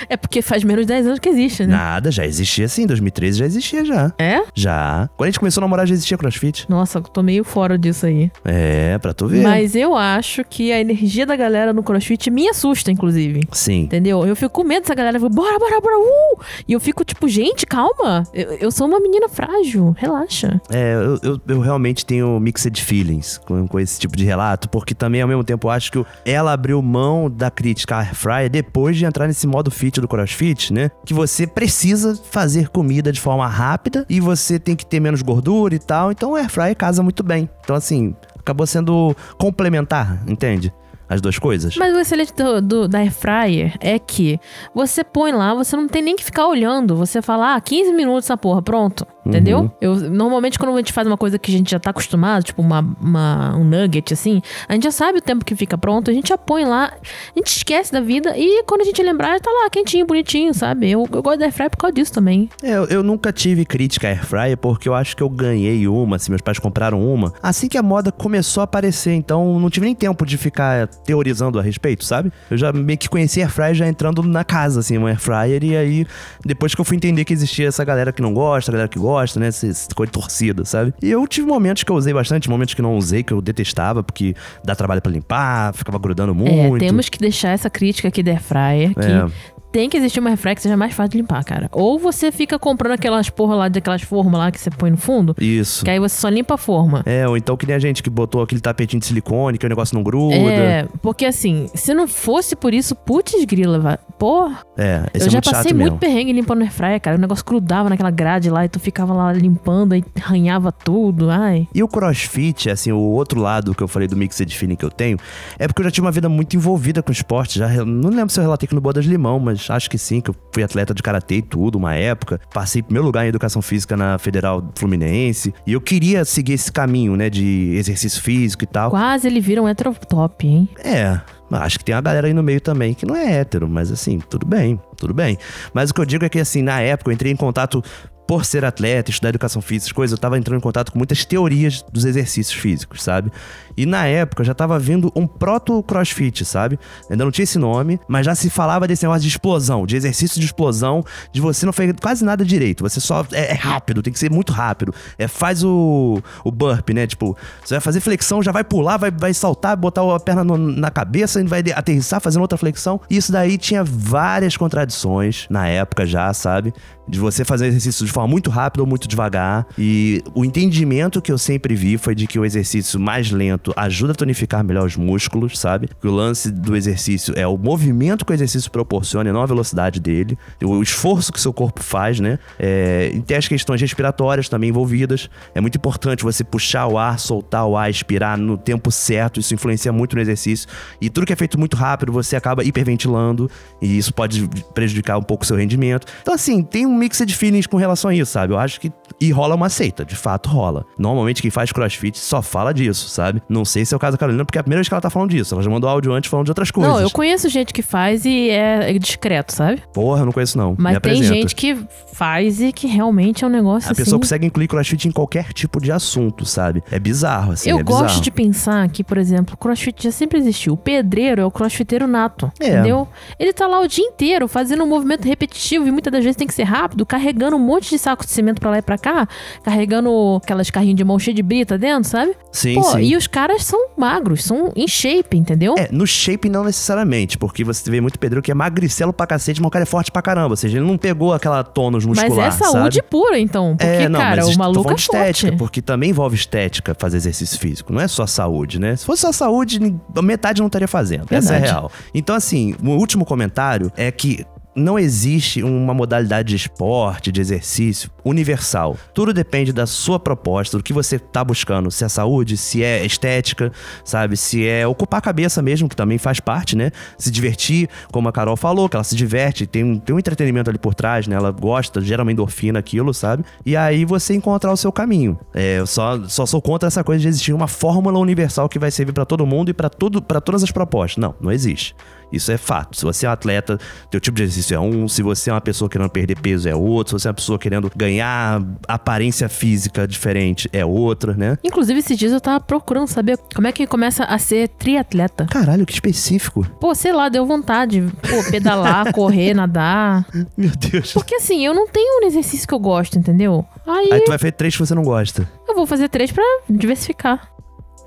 Speaker 2: É porque faz menos de 10 anos que existe, né?
Speaker 1: Nada, já existia sim. 2013 já existia já.
Speaker 2: É?
Speaker 1: Já. Quando a gente começou a namorar, já existia crossfit.
Speaker 2: Nossa, eu tô meio fora disso aí.
Speaker 1: É, pra tu ver.
Speaker 2: Mas eu acho que a energia da galera no crossfit me assusta, inclusive.
Speaker 1: Sim.
Speaker 2: Entendeu? Eu fico com medo dessa galera. Fala, bora, bora, bora, uh! E eu fico tipo, gente, calma. Eu, eu sou uma menina frágil, relaxa.
Speaker 1: É, eu, eu, eu realmente tenho mixed feelings com, com esse tipo de relato, porque também, ao mesmo tempo, eu acho que ela abriu mão da crítica à Fryer depois de entrar nesse modo fit do CrossFit, né? Que você precisa fazer comida de forma rápida e você tem que ter menos gordura e tal. Então, a Air Fryer casa muito bem. Então, assim, acabou sendo complementar, entende? As duas coisas.
Speaker 2: Mas o excelente do, do- da air fryer é que você põe lá, você não tem nem que ficar olhando. Você fala, ah, 15 minutos essa porra, pronto. Entendeu?
Speaker 1: Uhum.
Speaker 2: Eu, normalmente, quando a gente faz uma coisa que a gente já tá acostumado, tipo uma, uma- um nugget, assim, a gente já sabe o tempo que fica pronto, a gente já põe lá, a gente esquece da vida e quando a gente lembrar, tá lá, quentinho, bonitinho, sabe? Eu, eu gosto da air fryer por causa disso também.
Speaker 1: É, eu, eu nunca tive crítica à Air Fryer porque eu acho que eu ganhei uma, assim, meus pais compraram uma, assim que a moda começou a aparecer, então não tive nem tempo de ficar teorizando a respeito, sabe? Eu já meio que conheci a Air Fryer já entrando na casa, assim, uma Air Fryer, e aí depois que eu fui entender que existia essa galera que não gosta, a galera que gosta, né, essa, essa coisa torcida, sabe? E eu tive momentos que eu usei bastante, momentos que não usei, que eu detestava, porque dá trabalho pra limpar, ficava grudando muito.
Speaker 2: É, temos que deixar essa crítica aqui da air fryer, que
Speaker 1: É.
Speaker 2: tem que existir uma fryer que seja mais fácil de limpar, cara. Ou você fica comprando aquelas porra lá, daquelas formas lá que você põe no fundo,
Speaker 1: Isso.
Speaker 2: que aí você só limpa a forma.
Speaker 1: É, ou então que nem a gente que botou aquele tapetinho de silicone, que o negócio não gruda.
Speaker 2: É, porque assim, se não fosse por isso, putz grila, vai. Porra,
Speaker 1: É, esse
Speaker 2: eu
Speaker 1: é
Speaker 2: já
Speaker 1: muito
Speaker 2: passei
Speaker 1: mesmo.
Speaker 2: muito perrengue limpando air fryer, cara. O negócio grudava naquela grade lá e tu ficava lá limpando e arranhava tudo, ai.
Speaker 1: E o crossfit, assim, o outro lado que eu falei do mixed feeling que eu tenho, é porque eu já tive uma vida muito envolvida com esporte. Já, não lembro se eu relatei aqui no Bodas de Limão, mas acho que sim, que eu fui atleta de karatê e tudo, uma época. Passei primeiro lugar em educação física na Federal Fluminense. E eu queria seguir esse caminho, né, de exercício físico e tal.
Speaker 2: Quase ele vira um heterotop, hein?
Speaker 1: É, acho que tem uma galera aí no meio também que não é hétero, mas assim, tudo bem, tudo bem. Mas o que eu digo é que, assim, na época eu entrei em contato por ser atleta, estudar educação física, coisas, eu tava entrando em contato com muitas teorias dos exercícios físicos, sabe? E na época já tava vindo um proto-crossfit, sabe? Ainda não tinha esse nome, mas já se falava desse negócio de explosão, de exercício de explosão, de você não fazer quase nada direito. Você só. É, é rápido, tem que ser muito rápido. É, faz o, o burp, né? Tipo, você vai fazer flexão, já vai pular, vai, vai saltar, botar a perna no- na cabeça e vai aterrissar fazendo outra flexão. E isso daí tinha várias contradições na época já, sabe? De você fazer exercício de forma muito rápida ou muito devagar. E o entendimento que eu sempre vi foi de que o exercício mais lento ajuda a tonificar melhor os músculos, sabe? Que o lance do exercício é o movimento que o exercício proporciona e não a velocidade dele. O esforço que seu corpo faz, né? É, e tem as questões respiratórias também envolvidas. É muito importante você puxar o ar, soltar o ar, expirar no tempo certo. Isso influencia muito no exercício. E tudo que é feito muito rápido, você acaba hiperventilando. E isso pode prejudicar um pouco o seu rendimento. Então, assim, tem um mix de feelings com relação a isso, sabe? Eu acho que. E rola uma seita, de fato rola. Normalmente quem faz crossfit só fala disso, sabe? Não sei se é o caso da Carolina, porque é a primeira vez que ela tá falando disso. Ela já mandou áudio antes falando de outras coisas.
Speaker 2: Não, eu conheço gente que faz e é discreto, sabe?
Speaker 1: Porra, eu não conheço não.
Speaker 2: Mas
Speaker 1: Me
Speaker 2: tem
Speaker 1: apresenta.
Speaker 2: gente que faz e que realmente é um negócio
Speaker 1: A
Speaker 2: assim.
Speaker 1: pessoa consegue incluir crossfit em qualquer tipo de assunto, sabe? É bizarro, assim.
Speaker 2: eu
Speaker 1: é
Speaker 2: gosto
Speaker 1: bizarro.
Speaker 2: de pensar que, por exemplo, crossfit já sempre existiu. O pedreiro pedreiro, é o crossfiteiro nato.
Speaker 1: É.
Speaker 2: Entendeu? Ele tá lá o dia inteiro fazendo um movimento repetitivo e muitas das vezes tem que ser rápido, carregando um monte de saco de cimento pra lá e pra cá, carregando aquelas carrinhos de mão cheia de brita dentro, sabe?
Speaker 1: Sim,
Speaker 2: Pô,
Speaker 1: sim.
Speaker 2: e os caras são magros, são em shape, entendeu?
Speaker 1: É, no shape não necessariamente, porque você vê muito pedreiro que é magricelo pra cacete, mas o cara é forte pra caramba. Ou seja, ele não pegou aquela tônus muscular,
Speaker 2: Mas é saúde
Speaker 1: sabe?
Speaker 2: pura, então. Porque,
Speaker 1: é, não,
Speaker 2: cara,
Speaker 1: mas
Speaker 2: o maluco é
Speaker 1: estética,
Speaker 2: forte.
Speaker 1: porque também envolve estética fazer exercício físico, não é só saúde, né? Se fosse só saúde, metade não estaria fazendo. Essa é a
Speaker 2: Verdade.
Speaker 1: real. Então, assim, o último comentário é que não existe uma modalidade de esporte, de exercício universal. Tudo depende da sua proposta, do que você tá buscando. Se é saúde, se é estética, sabe? Se é ocupar a cabeça mesmo, que também faz parte, né? Se divertir, como a Carol falou, que ela se diverte, tem um, tem um entretenimento ali por trás, né? Ela gosta, gera uma endorfina aquilo, sabe? E aí você encontrar o seu caminho. É, eu só, só sou contra essa coisa de existir uma fórmula universal que vai servir pra todo mundo e para todas as propostas. Não, não existe. Isso é fato. Se você é um atleta, teu tipo de exercício é um. Se você é uma pessoa querendo perder peso, é outro. Se você é uma pessoa querendo ganhar aparência física diferente, é outra, né?
Speaker 2: Inclusive, esses dias eu tava procurando saber como é que começa a ser triatleta.
Speaker 1: Caralho, que específico.
Speaker 2: Pô, sei lá, deu vontade. Pô, pedalar, correr, nadar.
Speaker 1: Meu Deus.
Speaker 2: Porque assim, eu não tenho um exercício que eu gosto, entendeu? Aí
Speaker 1: Aí tu vai fazer três que você não gosta.
Speaker 2: eu vou fazer três pra diversificar.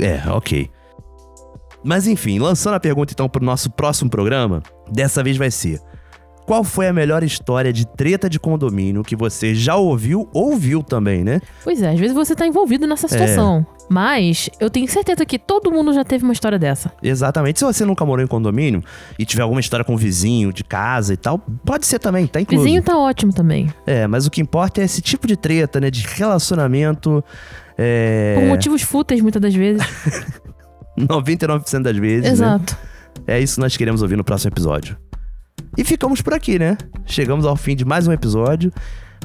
Speaker 1: É, ok. Mas enfim, lançando a pergunta então pro nosso próximo programa, dessa vez vai ser: Qual foi a melhor história de treta de condomínio que você já ouviu ou viu também, né?
Speaker 2: Pois é, às vezes você tá envolvido nessa situação. Mas eu tenho certeza que todo mundo já teve uma história dessa.
Speaker 1: Exatamente. Se você nunca morou em condomínio e tiver alguma história com vizinho de casa e tal, pode ser também, tá incluso.
Speaker 2: Vizinho tá ótimo também.
Speaker 1: É, mas o que importa é esse tipo de treta, né? De relacionamento. É.
Speaker 2: Por motivos fúteis, muitas das vezes.
Speaker 1: 99% das vezes. né?
Speaker 2: Exato.
Speaker 1: É isso que nós queremos ouvir no próximo episódio. E ficamos por aqui, né? Chegamos ao fim de mais um episódio.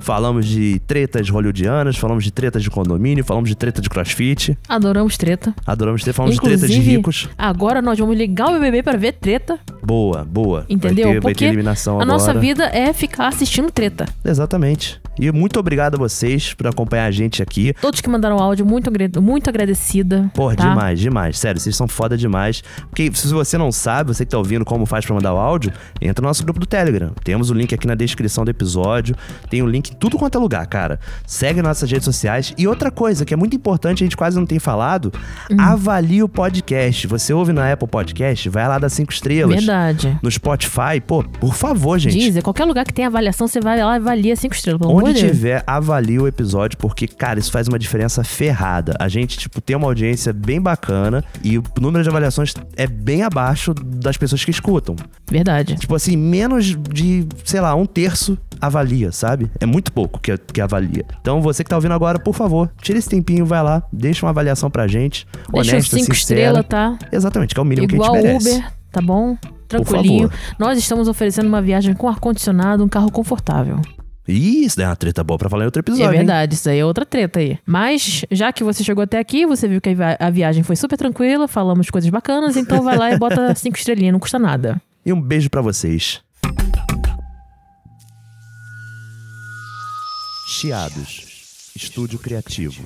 Speaker 1: Falamos de tretas hollywoodianas, falamos de tretas de condomínio, falamos de treta de crossfit.
Speaker 2: Adoramos treta.
Speaker 1: Adoramos ter, falamos de tretas de
Speaker 2: Inclusive,
Speaker 1: ricos.
Speaker 2: Agora nós vamos ligar o BBB para ver treta.
Speaker 1: Boa, boa.
Speaker 2: Entendeu?
Speaker 1: Vai ter, vai ter eliminação
Speaker 2: a
Speaker 1: agora.
Speaker 2: nossa vida é ficar assistindo treta.
Speaker 1: Exatamente. E muito obrigado a vocês por acompanhar a gente aqui.
Speaker 2: Todos que mandaram áudio, muito, muito agradecida.
Speaker 1: Porra,
Speaker 2: tá?
Speaker 1: demais, demais. Sério, vocês são foda demais. Porque se você não sabe, você que tá ouvindo como faz pra mandar o áudio, entra no nosso grupo do Telegram. Temos o link aqui na descrição do episódio. Tem o link em tudo quanto é lugar, cara. Segue nossas redes sociais. E outra coisa que é muito importante, a gente quase não tem falado,
Speaker 2: Hum.
Speaker 1: avalie o podcast. Você ouve na Apple Podcast, vai lá dar cinco estrelas.
Speaker 2: Verdade.
Speaker 1: No Spotify, pô, por favor, gente.
Speaker 2: Deezer, qualquer lugar que tem avaliação, você vai lá e avalia cinco estrelas. Pelo
Speaker 1: Onde tiver, avalie o episódio, porque, cara, isso faz uma diferença ferrada. A gente, tipo, tem uma audiência bem bacana e o número de avaliações é bem abaixo das pessoas que escutam.
Speaker 2: Verdade.
Speaker 1: Tipo assim, menos de, sei lá, um terço avalia, sabe? É muito pouco que, que avalia. Então, você que tá ouvindo agora, por favor, tira esse tempinho, vai lá, deixa uma avaliação pra gente.
Speaker 2: Deixa
Speaker 1: honesta,
Speaker 2: cinco estrelas, tá?
Speaker 1: Exatamente, que é o mínimo
Speaker 2: Igual
Speaker 1: que a gente merece.
Speaker 2: Uber, tá bom? Tranquilinho. Nós estamos oferecendo uma viagem com ar-condicionado, um carro confortável.
Speaker 1: Ih, isso daí é uma treta boa pra falar em outro episódio.
Speaker 2: é
Speaker 1: hein?
Speaker 2: verdade, isso aí é outra treta aí. Mas, já que você chegou até aqui, você viu que a vi- a viagem foi super tranquila, falamos coisas bacanas, então vai lá e bota cinco estrelinhas, não custa nada.
Speaker 1: E um beijo pra vocês. Chiados. Estúdio Criativo.